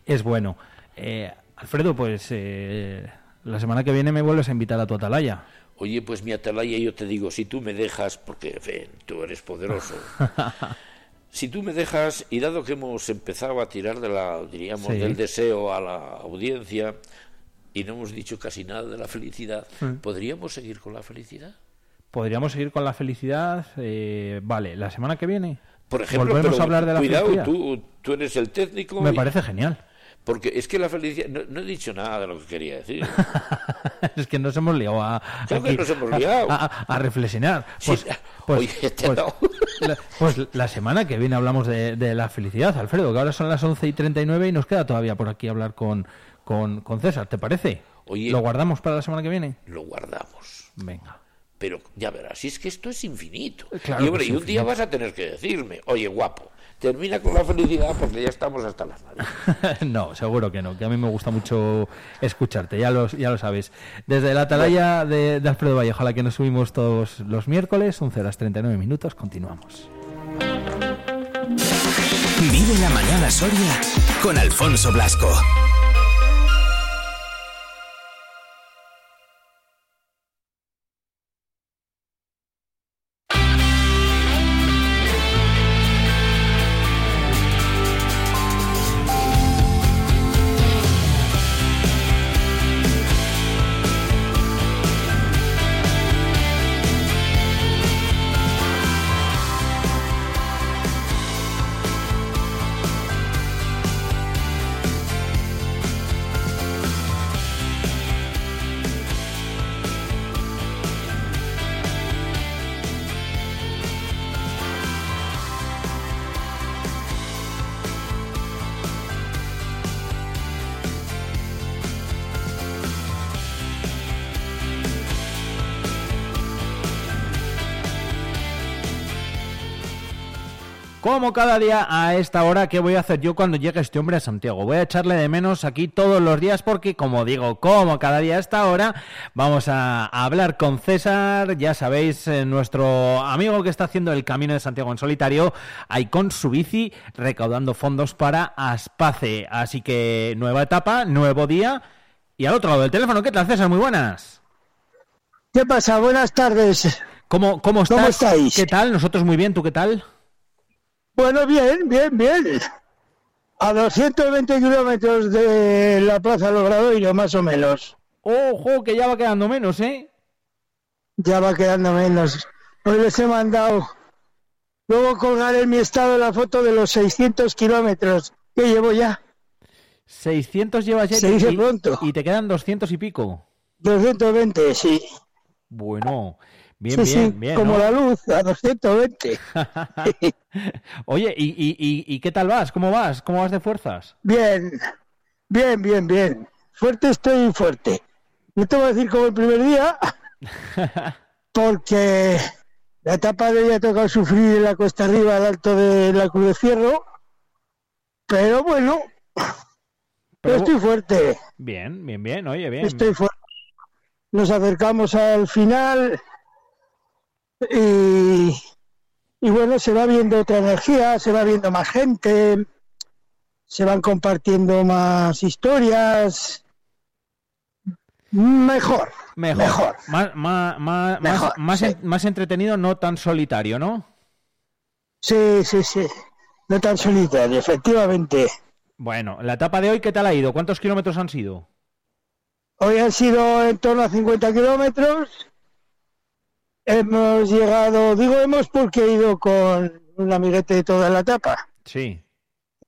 Speaker 2: es bueno. Eh, Alfredo, pues eh, la semana que viene me vuelves a invitar a tu atalaya.
Speaker 9: Oye, pues mi atalaya yo te digo, si tú me dejas, porque fe, tú eres poderoso. si tú me dejas, y dado que hemos empezado a tirar de la, diríamos, del deseo a la audiencia, y no hemos dicho casi nada de la felicidad. ¿Podríamos seguir con la felicidad?
Speaker 2: Podríamos seguir con la felicidad. Eh, vale, la semana que viene.
Speaker 9: Por ejemplo,
Speaker 2: volvemos a hablar de la
Speaker 9: cuidado,
Speaker 2: felicidad.
Speaker 9: Tú, tú eres el técnico.
Speaker 2: Me parece genial.
Speaker 9: Porque es que la felicidad. No, he dicho nada de lo que quería decir.
Speaker 2: es que nos hemos liado a.
Speaker 9: Claro que nos hemos liado.
Speaker 2: A, reflexionar. Pues, pues,
Speaker 9: Oye,
Speaker 2: pues, la, pues, la semana que viene hablamos de, de, la felicidad, Alfredo, que ahora son las 11 y 39 y nos queda todavía por aquí hablar con, con, con César, ¿te parece?
Speaker 9: Oye,
Speaker 2: ¿Lo guardamos para la semana que viene?
Speaker 9: Lo guardamos.
Speaker 2: Venga.
Speaker 9: Pero ya verás, si es que esto es infinito.
Speaker 2: Claro
Speaker 9: y, hombre, y un día vas a tener que decirme, oye, guapo, termina con la felicidad porque ya estamos hasta las narices.
Speaker 2: no, seguro que no, que a mí me gusta mucho escucharte, ya lo, ya lo sabes. Desde la atalaya de, de Alfredo Vallejo, a la que nos subimos todos los miércoles, 11 horas 39 minutos, continuamos.
Speaker 8: Vive la mañana Soria con Alfonso Blasco.
Speaker 2: Como cada día a esta hora, ¿qué voy a hacer yo cuando llegue este hombre a Santiago? Voy a echarle de menos aquí todos los días porque, como digo, como cada día a esta hora, vamos a, hablar con César, ya sabéis, eh, nuestro amigo que está haciendo el Camino de Santiago en solitario, ahí con su bici recaudando fondos para Aspace. Así que nueva etapa, nuevo día. Y al otro lado del teléfono, ¿qué tal César? Muy buenas.
Speaker 10: ¿Qué pasa? Buenas tardes.
Speaker 2: ¿Cómo, cómo, estás? ¿Cómo estáis? ¿Qué tal? Nosotros muy bien, ¿tú qué tal?
Speaker 10: Bueno, bien, bien, bien. A 220 kilómetros de la Plaza Logradoiro, más o menos.
Speaker 2: Ojo, que ya va quedando menos, ¿eh?
Speaker 10: Ya va quedando menos. Hoy les he mandado. Luego colgaré en mi estado la foto de los 600 kilómetros que llevo ya.
Speaker 2: 600 llevas ya.
Speaker 10: Se dice pronto.
Speaker 2: Y te quedan 200 y pico.
Speaker 10: 220, sí.
Speaker 2: Bueno, Bien, bien, bien.
Speaker 10: Como la luz, a 220.
Speaker 2: Oye, ¿y, y, y, qué tal vas? ¿Cómo vas? ¿Cómo vas de fuerzas?
Speaker 10: Bien, bien, bien, bien. Fuerte estoy fuerte. No te voy a decir como el primer día, porque la etapa de hoy ha tocado sufrir en la cuesta arriba al alto de la Cruz de Fierro, pero bueno, pero... estoy fuerte.
Speaker 2: Bien, bien, bien, oye, bien.
Speaker 10: Estoy fuerte. Nos acercamos al final y, bueno, se va viendo otra energía, se va viendo más gente, se van compartiendo más historias. Mejor. Mejor.
Speaker 2: Más, más, más, entretenido, no tan solitario, ¿no?
Speaker 10: Sí, sí, sí. No tan solitario, efectivamente.
Speaker 2: Bueno, la etapa de hoy, ¿qué tal ha ido? ¿Cuántos kilómetros han sido?
Speaker 10: Hoy han sido en torno a 50 kilómetros hemos llegado, digo hemos porque he ido con un amiguete de toda la etapa.
Speaker 2: Sí.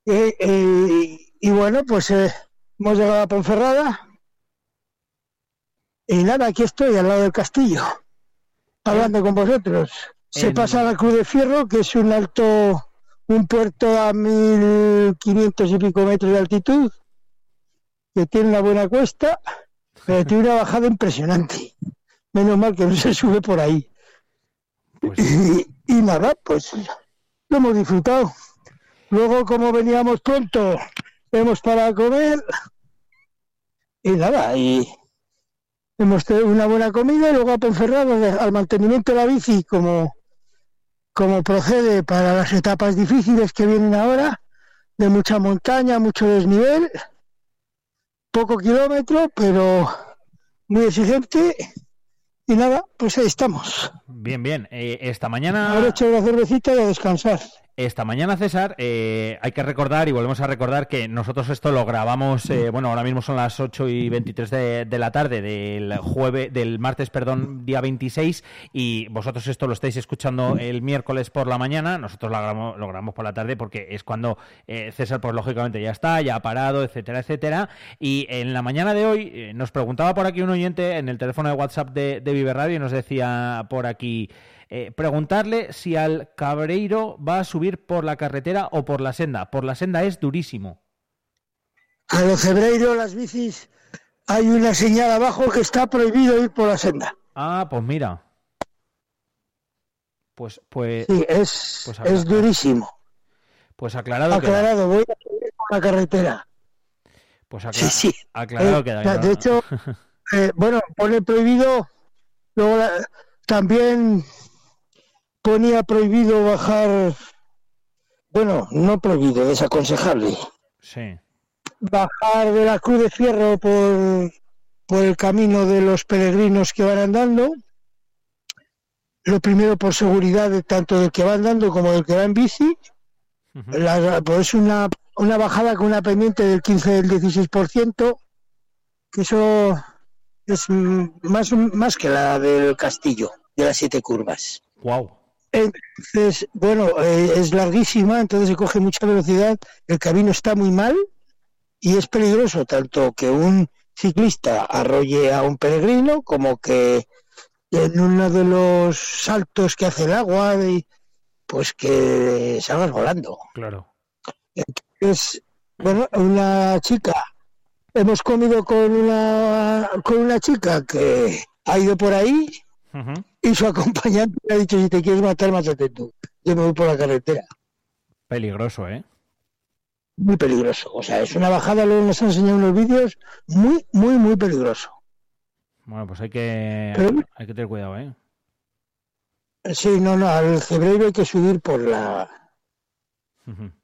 Speaker 10: Y, bueno, pues eh, hemos llegado a Ponferrada. Y nada, aquí estoy al lado del castillo, hablando con vosotros. Se pasa la Cruz de Fierro, que es un alto, un puerto a 1500 y pico metros de altitud, que tiene una buena cuesta, pero tiene una bajada impresionante. Menos mal que no se sube por ahí. Pues y, nada, pues lo hemos disfrutado. Luego, como veníamos pronto, hemos parado a comer. Y nada, y hemos tenido una buena comida y luego a Ponferrado al mantenimiento de la bici como, como procede para las etapas difíciles que vienen ahora, de mucha montaña, mucho desnivel, poco kilómetro, pero muy exigente y nada, pues ahí estamos.
Speaker 2: Bien, bien. Eh, esta mañana.
Speaker 10: Ahora hecho la cervecita y a descansar.
Speaker 2: Esta mañana, César, eh, hay que recordar y volvemos a recordar que nosotros esto lo grabamos, eh, bueno, ahora mismo son las 8 y 23 de, la tarde del jueves, del martes, perdón, día 26, y vosotros esto lo estáis escuchando el miércoles por la mañana, nosotros lo grabamos, lo grabamos por la tarde porque es cuando eh, César, pues lógicamente ya está, ya ha parado, etcétera, etcétera, y en la mañana de hoy nos preguntaba por aquí un oyente en el teléfono de WhatsApp de, de Viver Radio y nos decía por aquí... Eh, preguntarle si al Cabreiro va a subir por la carretera o por la senda. Por la senda es durísimo.
Speaker 10: A los Cabreiro, las bicis, hay una señal abajo que está prohibido ir por la senda.
Speaker 2: Ah, pues mira. Pues, pues.
Speaker 10: Sí, es, pues es durísimo.
Speaker 2: Pues aclarado.
Speaker 10: Aclarado, voy a subir por la carretera.
Speaker 2: Pues aclarado, sí, sí. aclarado
Speaker 10: eh, queda. De hecho, eh, bueno, pone prohibido. Luego también ponía prohibido bajar, bueno, no prohibido, desaconsejable.
Speaker 2: Sí.
Speaker 10: Bajar de la Cruz de Fierro por, por el camino de los peregrinos que van andando. Lo primero por seguridad de tanto del que va andando como del que va en bici. pues una, una bajada con una pendiente del 15 del 16%, que eso es más, más que la del castillo, de las siete curvas.
Speaker 2: Wow.
Speaker 10: Entonces, bueno, eh, es larguísima, entonces se coge mucha velocidad, el camino está muy mal y es peligroso tanto que un ciclista arrolle a un peregrino como que en uno de los saltos que hace el agua, pues que salgas volando.
Speaker 2: Claro.
Speaker 10: Entonces, bueno, una chica, hemos comido con una, con una chica que ha ido por ahí y su acompañante le ha dicho, si te quieres matar, mátate tú. Yo me voy por la carretera.
Speaker 2: Peligroso, ¿eh?
Speaker 10: Muy peligroso. O sea, es una bajada, luego nos han enseñado unos vídeos, muy, muy, muy peligroso.
Speaker 2: Bueno, pues hay que,
Speaker 10: Pero-
Speaker 2: hay que tener cuidado, ¿eh?
Speaker 10: Sí, no, no, al Cebreiro hay que subir por la,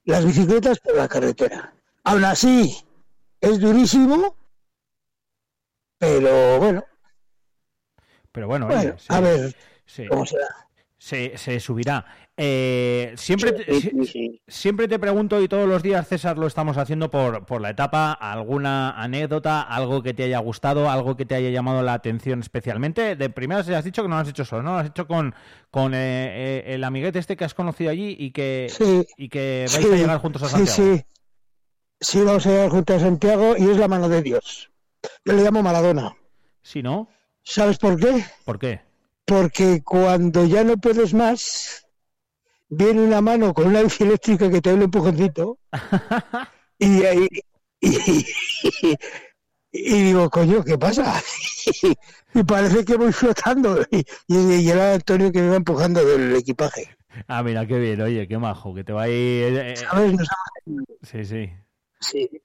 Speaker 10: las bicicletas por la carretera. Aún así, es durísimo, pero bueno,
Speaker 2: Pero bueno, sí,
Speaker 10: a ver
Speaker 2: sí,
Speaker 10: cómo será.
Speaker 2: se, se subirá. Eh, siempre, te,
Speaker 10: Sí,
Speaker 2: si-
Speaker 10: sí, sí.
Speaker 2: siempre te pregunto, y todos los días, César, lo estamos haciendo por, por la etapa, alguna anécdota, algo que te haya gustado, algo que te haya llamado la atención especialmente. De primeras has dicho que no lo has hecho solo, ¿no? Lo has hecho con, con eh, eh, el amiguete este que has conocido allí y que, y que vais a llegar juntos a Santiago.
Speaker 10: sí. Sí, vamos a llegar juntos a Santiago y es la mano de Dios. Yo le llamo Maradona.
Speaker 2: ¿Sí, no?
Speaker 10: ¿Sabes por qué?
Speaker 2: ¿Por qué?
Speaker 10: Porque cuando ya no puedes más, viene una mano con una bici eléctrica que te da un empujoncito y ahí y, y digo, coño, ¿qué pasa? y parece que voy flotando y, y era Antonio que me va empujando del equipaje.
Speaker 2: Ah, mira, qué bien, oye, qué majo, que te va a ir... eh, eh,
Speaker 10: ¿Sabes? Nos ha-
Speaker 2: sí, sí.
Speaker 10: Sí,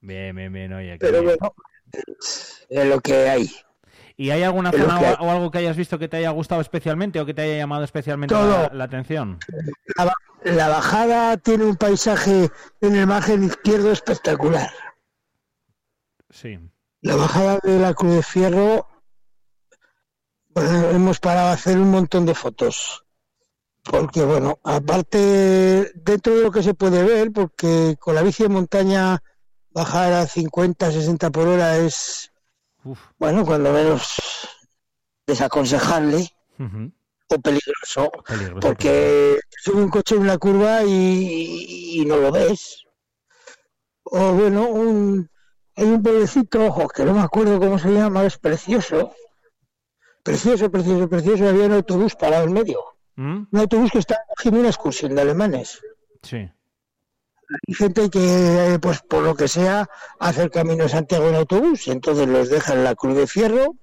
Speaker 2: Bien, bien, bien, oye. qué
Speaker 10: pero
Speaker 2: bien.
Speaker 10: bueno, es lo que hay.
Speaker 2: ¿Y hay alguna zona
Speaker 10: que
Speaker 2: o, algo que hayas visto que te haya gustado especialmente o que te haya llamado especialmente la, la atención?
Speaker 10: La, la bajada tiene un paisaje en el margen izquierdo espectacular.
Speaker 2: Sí.
Speaker 10: La bajada de la Cruz de Fierro, bueno, hemos parado a hacer un montón de fotos. Porque, bueno, aparte, dentro de lo que se puede ver, porque con la bici de montaña bajar a 50, 60 por hora es,
Speaker 2: Uf.
Speaker 10: bueno, cuando menos desaconsejable o peligroso.
Speaker 2: Peligroso,
Speaker 10: porque sube un coche en una curva y, y no lo ves. O bueno, un, hay un pueblecito, ojo, que no me acuerdo cómo se llama, es precioso. Precioso, precioso, precioso. Había un autobús parado en medio.
Speaker 2: ¿Mm?
Speaker 10: Un autobús que está haciendo una excursión de alemanes.
Speaker 2: Sí.
Speaker 10: Hay gente que, pues por lo que sea, hace el camino de Santiago en autobús. Entonces los dejan en la Cruz de Fierro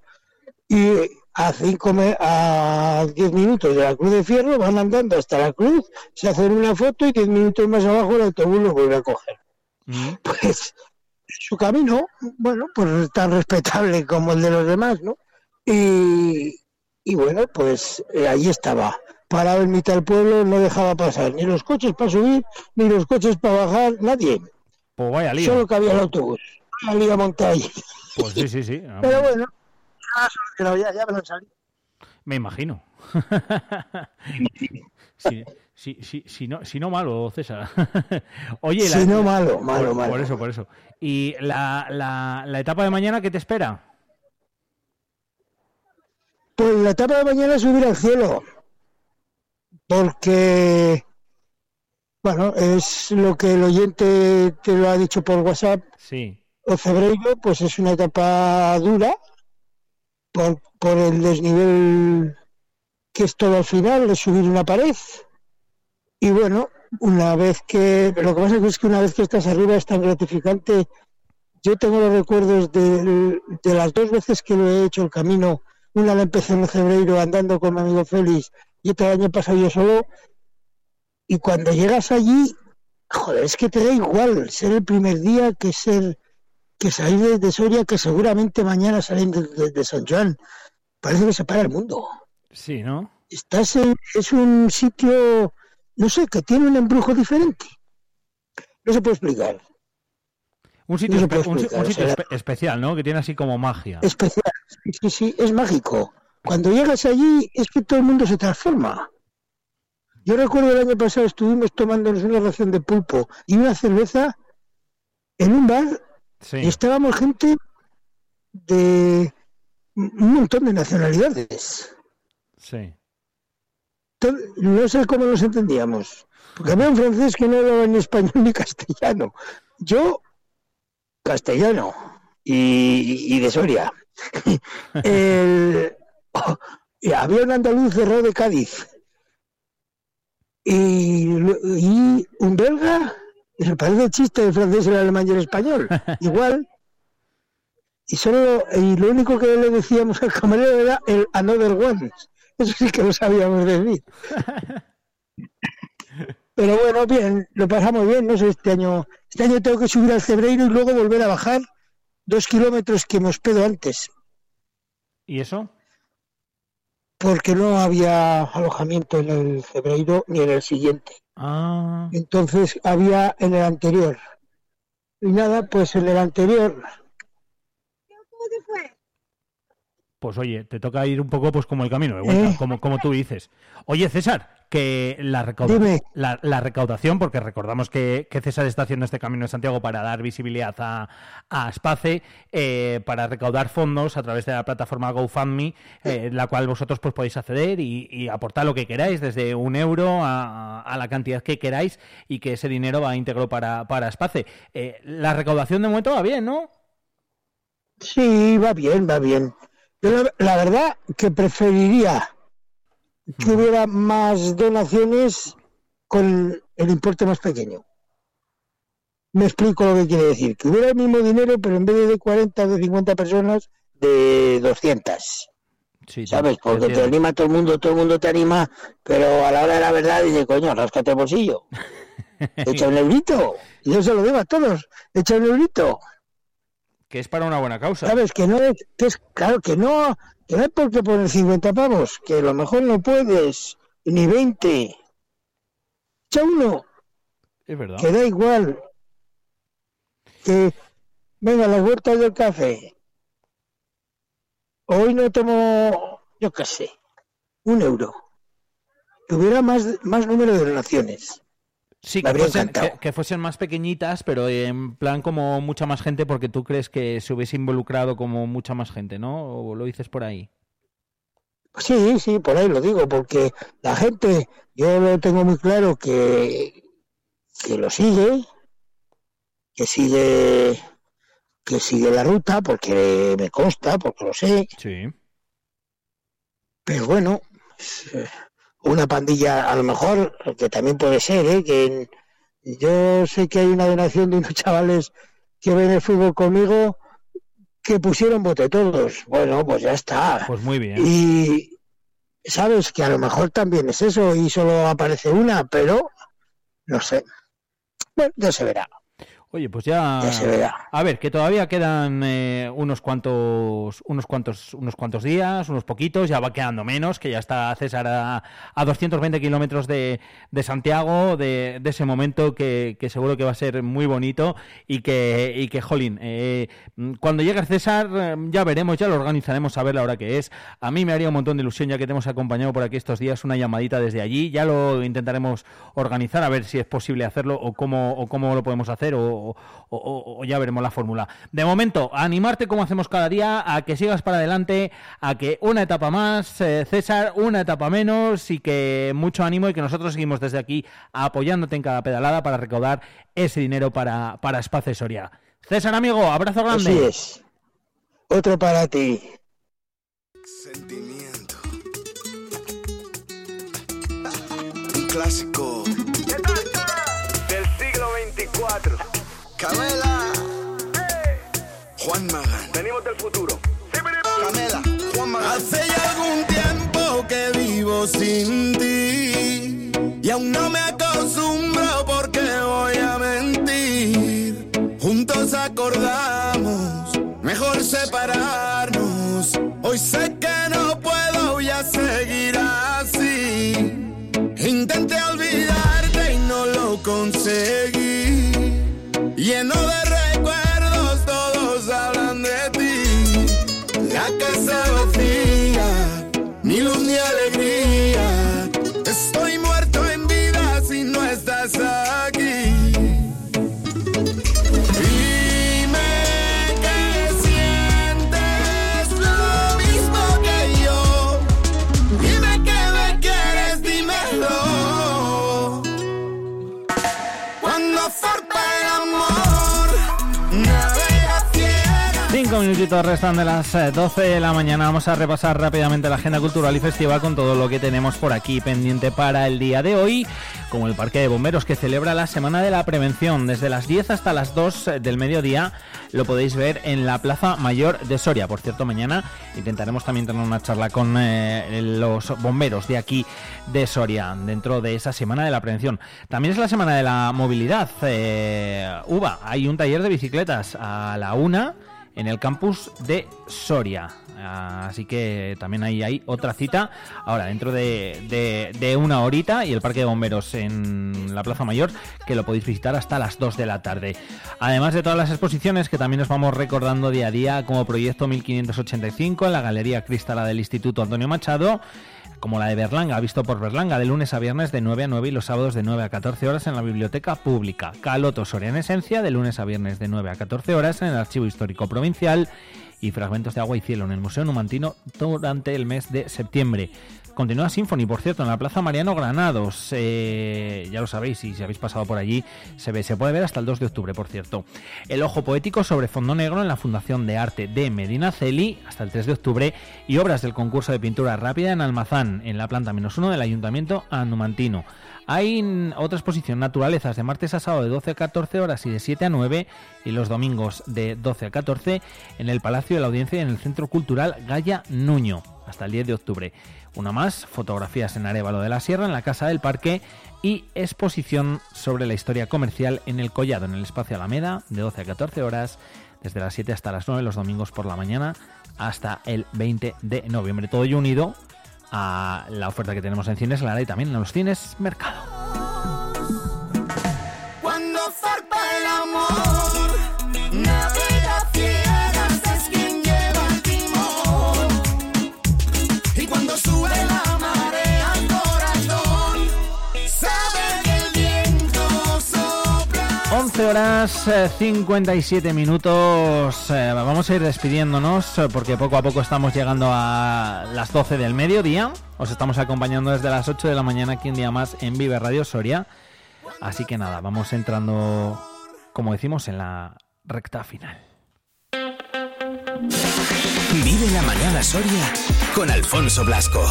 Speaker 10: y a cinco a 10 minutos de la Cruz de Fierro van andando hasta la Cruz, se hacen una foto y 10 minutos más abajo el autobús los vuelve a coger.
Speaker 2: ¿Mm?
Speaker 10: Pues su camino, bueno, pues tan respetable como el de los demás, ¿no? Y, y bueno, pues eh, ahí estaba, parado en mitad del pueblo, no dejaba pasar ni los coches para subir, ni los coches para bajar, nadie.
Speaker 2: Pues vaya lío.
Speaker 10: Solo cabía el autobús. La liga montada.
Speaker 2: Pues sí, sí, sí.
Speaker 10: Pero bueno, ya, me lo han salido.
Speaker 2: Me imagino. sí, sí, si, no, si no malo, César. Oye,
Speaker 10: Si no malo, malo,
Speaker 2: por,
Speaker 10: malo.
Speaker 2: por eso, por eso. ¿Y la, la, la etapa de mañana qué te espera?
Speaker 10: Pues la etapa de mañana es subir al cielo. Porque, bueno, es lo que el oyente te lo ha dicho por WhatsApp.
Speaker 2: Sí.
Speaker 10: O Cebreiro, pues es una etapa dura por, por el desnivel que es todo al final, de subir una pared. Y bueno, una vez que, lo que pasa es que una vez que estás arriba es tan gratificante. Yo tengo los recuerdos de, de las dos veces que lo he hecho el camino. Una la empecé en Cebreiro andando con mi amigo Félix y otra el año pasado yo solo. Y cuando llegas allí, joder, es que te da igual ser el primer día que ser que salir desde Soria, que seguramente mañana salen de San Juan. Parece que se para el mundo.
Speaker 2: Sí, ¿no?
Speaker 10: Estás en- es un sitio, no sé, que tiene un embrujo diferente. No se puede explicar.
Speaker 2: Un sitio,
Speaker 10: No
Speaker 2: espe- un,
Speaker 10: o
Speaker 2: sitio
Speaker 10: sea,
Speaker 2: espe- especial, ¿no? Que tiene así como magia.
Speaker 10: Especial. Sí, sí, sí, es mágico. Cuando llegas allí es que todo el mundo se transforma. Yo recuerdo el año pasado estuvimos tomándonos una ración de pulpo y una cerveza en un bar
Speaker 2: Sí.
Speaker 10: y estábamos gente de un montón de nacionalidades.
Speaker 2: Sí.
Speaker 10: No sé cómo nos entendíamos. Porque había un francés que no hablaba ni español ni castellano. Yo, castellano. Y, y de Soria. El- y había un andaluz cerrado de Cádiz. Y, un belga. Me parece chiste el francés, el alemán y el español. Igual. Y solo y lo único que le decíamos al camarero era el another one. Eso sí que lo sabíamos decir. Pero bueno, bien, lo pasamos bien, no sé, este año, este año tengo que subir al Cebreiro y luego volver a bajar dos kilómetros que me hospedo antes,
Speaker 2: ¿Y eso?
Speaker 10: Porque no había alojamiento en el Cebreiro ni en el siguiente.
Speaker 2: Ah,
Speaker 10: Entonces había en el anterior. Y nada, pues en el anterior,
Speaker 2: pues oye, te toca ir un poco pues como el camino de vuelta,
Speaker 10: Eh.
Speaker 2: como, como tú dices. Oye, César, que la, recauda-
Speaker 10: Dime.
Speaker 2: la, la recaudación, porque recordamos que, que César está haciendo este camino de Santiago para dar visibilidad a, a Space, eh, para recaudar fondos a través de la plataforma GoFundMe, eh, la cual vosotros pues podéis acceder y, y aportar lo que queráis, desde un euro a, a la cantidad que queráis, y que ese dinero va íntegro para, para Space. Eh, la recaudación de momento va bien, ¿no?
Speaker 10: sí, va bien, va bien. Yo la, la verdad que preferiría que hubiera más donaciones con el importe más pequeño. Me explico lo que quiere decir. Que hubiera el mismo dinero, pero en vez de 40 o de 50 personas, de 200.
Speaker 2: Sí,
Speaker 10: ¿Sabes? Porque te anima todo el mundo, todo el mundo te anima, pero a la hora de la verdad dice, coño, ráscate el bolsillo. Echa un eurito. Y yo se lo digo a todos. Echa un eurito.
Speaker 2: Que es para una buena causa.
Speaker 10: ¿Sabes? Que no es, que es claro, que no, que no hay por qué poner 50 pavos, que a lo mejor no puedes, ni 20. Echa uno,
Speaker 2: Es verdad.
Speaker 10: que da igual. Que, venga, las vueltas del café. Hoy no tomo, yo qué sé, un euro. Que hubiera más, más número de donaciones.
Speaker 2: Sí, que fuesen,
Speaker 10: encantado.
Speaker 2: que, que fuesen más pequeñitas, pero en plan como mucha más gente, porque tú crees que se hubiese involucrado como mucha más gente, ¿no? ¿O lo dices por ahí?
Speaker 10: Sí, sí, por ahí lo digo, porque la gente, yo lo tengo muy claro que, que lo sigue, que sigue, que sigue la ruta, porque me consta, porque lo sé,
Speaker 2: Sí.
Speaker 10: pero bueno, una pandilla, a lo mejor, que también puede ser, ¿eh? que en- yo sé que hay una donación de unos chavales que ven el fútbol conmigo que pusieron bote todos. Bueno, pues ya está.
Speaker 2: Pues muy bien.
Speaker 10: Y sabes que a lo mejor también es eso y solo aparece una, pero no sé. Bueno, ya se verá.
Speaker 2: Oye, pues ya.
Speaker 10: Ya se verá.
Speaker 2: A ver, que todavía quedan eh, unos cuantos, unos cuantos, unos cuantos días, unos poquitos, ya va quedando menos, que ya está César a, a 220 kilómetros de, de Santiago, de, de ese momento que, que seguro que va a ser muy bonito y que, y que jolín, eh, cuando llegue César eh, ya veremos, ya lo organizaremos a ver la hora que es. A mí me haría un montón de ilusión ya que te hemos acompañado por aquí estos días, una llamadita desde allí, ya lo intentaremos organizar a ver si es posible hacerlo o cómo, o cómo lo podemos hacer o, o- o- o ya veremos la fórmula. De momento, animarte como hacemos cada día a que sigas para adelante, a que una etapa más, eh, César, una etapa menos y que mucho ánimo y que nosotros seguimos desde aquí apoyándote en cada pedalada para recaudar ese dinero para, para Espacio Soria. César, amigo, abrazo grande.
Speaker 10: Así es. Otro para ti.
Speaker 11: Sentimiento. Un clásico.
Speaker 12: Del siglo 24.
Speaker 11: Camela. Juan Magán.
Speaker 12: Venimos del futuro.
Speaker 11: Camela. Juan Magán. Hace ya algún tiempo que vivo sin ti. Y aún no me acostumbro porque voy a mentir. Juntos acordamos, mejor separarnos. Hoy sé
Speaker 2: minutitos restan de las eh, 12 de la mañana. Vamos a repasar rápidamente la agenda cultural y festiva con todo lo que tenemos por aquí pendiente para el día de hoy. como el Parque de Bomberos, que celebra la Semana de la Prevención. Desde las 10 hasta las 2 del mediodía lo podéis ver en la Plaza Mayor de Soria. Por cierto, mañana intentaremos también tener una charla con eh, los bomberos de aquí de Soria, dentro de esa Semana de la Prevención. También es la Semana de la Movilidad. Eh, UVA, hay un taller de bicicletas a la una en el campus de Soria. Así que también hay, hay otra cita ahora dentro de, una horita y el Parque de Bomberos en la Plaza Mayor que lo podéis visitar hasta las 2 de la tarde. Además de todas las exposiciones que también nos vamos recordando día a día como Proyecto 1585 en la Galería Cristala del Instituto Antonio Machado como la de Berlanga, visto por Berlanga, de lunes a viernes de 9 a 9 y los sábados de 9 a 14 horas en la Biblioteca Pública. Caloto Soria en Esencia, de lunes a viernes de 9 a 14 horas en el Archivo Histórico Provincial y Fragmentos de Agua y Cielo en el Museo Numantino durante el mes de septiembre. Continúa Symphony, por cierto, en la Plaza Mariano Granados. Eh, ya lo sabéis, si habéis pasado por allí, se ve, se puede ver hasta el 2 de octubre, por cierto. El Ojo Poético sobre fondo negro en la Fundación de Arte de Medina Celi hasta el 3 de octubre. Y obras del concurso de pintura rápida en Almazán, en la planta menos uno del Ayuntamiento Numantino. Hay otra exposición, Naturalezas, de martes a sábado de 12 a 14 horas y de 7 a 9, y los domingos de 12 a 14 en el Palacio de la Audiencia y en el Centro Cultural Gaya Nuño, hasta el 10 de octubre. Una más, fotografías en Arevalo de la Sierra, en la Casa del Parque y exposición sobre la historia comercial en el Collado, en el Espacio Alameda, de 12 a 14 horas, desde las 7 hasta las 9 los domingos por la mañana hasta el 20 de noviembre. Todo ello unido a la oferta que tenemos en Cines Lara y también en los cines Mercado. 12 horas eh, 57 minutos. Eh, vamos a ir despidiéndonos eh, porque poco a poco estamos llegando a las 12 del mediodía. Os estamos acompañando desde las 8 de la mañana aquí un día más en Vive Radio Soria. Así que nada, vamos entrando, como decimos, en la recta final.
Speaker 8: Vive la mañana Soria con Alfonso Blasco.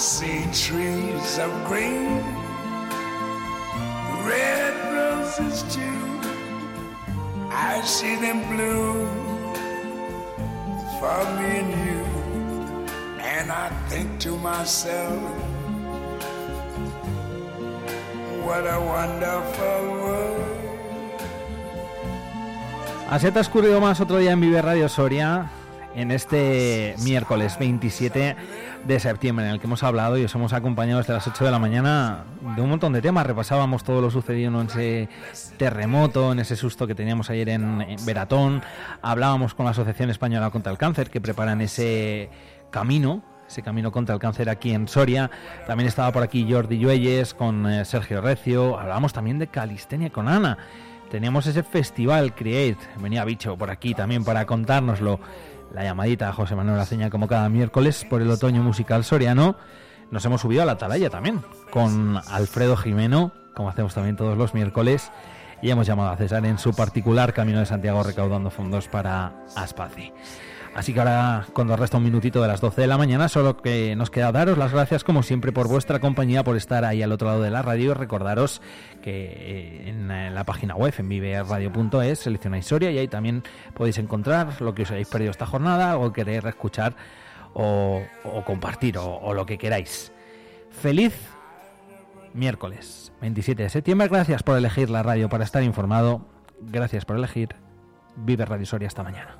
Speaker 11: See trees of green, red roses too. I see them blue for me you. And I think to myself,
Speaker 2: Así ha transcurrido más otro día en Vive Radio Soria, en este miércoles 27 de septiembre, en el que hemos hablado y os hemos acompañado desde las 8 de la mañana de un montón de temas. Repasábamos todo lo sucedido en ese terremoto, en ese susto que teníamos ayer en, Veratón. Hablábamos con la Asociación Española contra el Cáncer, que preparan ese camino ese camino contra el cáncer aquí en Soria. También estaba por aquí Jordi Lluelles con eh, Sergio Recio. Hablábamos también de calistenia con Ana. Teníamos ese festival Create. Venía Bicho por aquí también para contárnoslo. La llamadita a José Manuel Aceña como cada miércoles por el otoño musical soriano. Nos hemos subido a la atalaya también con Alfredo Jimeno, como hacemos también todos los miércoles. Y hemos llamado a César en su particular Camino de Santiago recaudando fondos para Aspaci. Así que ahora, cuando resta un minutito de las 12 de la mañana, solo que nos queda daros las gracias, como siempre, por vuestra compañía, por estar ahí al otro lado de la radio. Recordaros que eh, en la página web, en viveradio.es, seleccionáis Soria y ahí también podéis encontrar lo que os hayáis perdido esta jornada, o queréis escuchar o, compartir o, o lo que queráis. Feliz miércoles 27 de septiembre. Gracias por elegir la radio para estar informado. Gracias por elegir Vive Radio Soria esta mañana.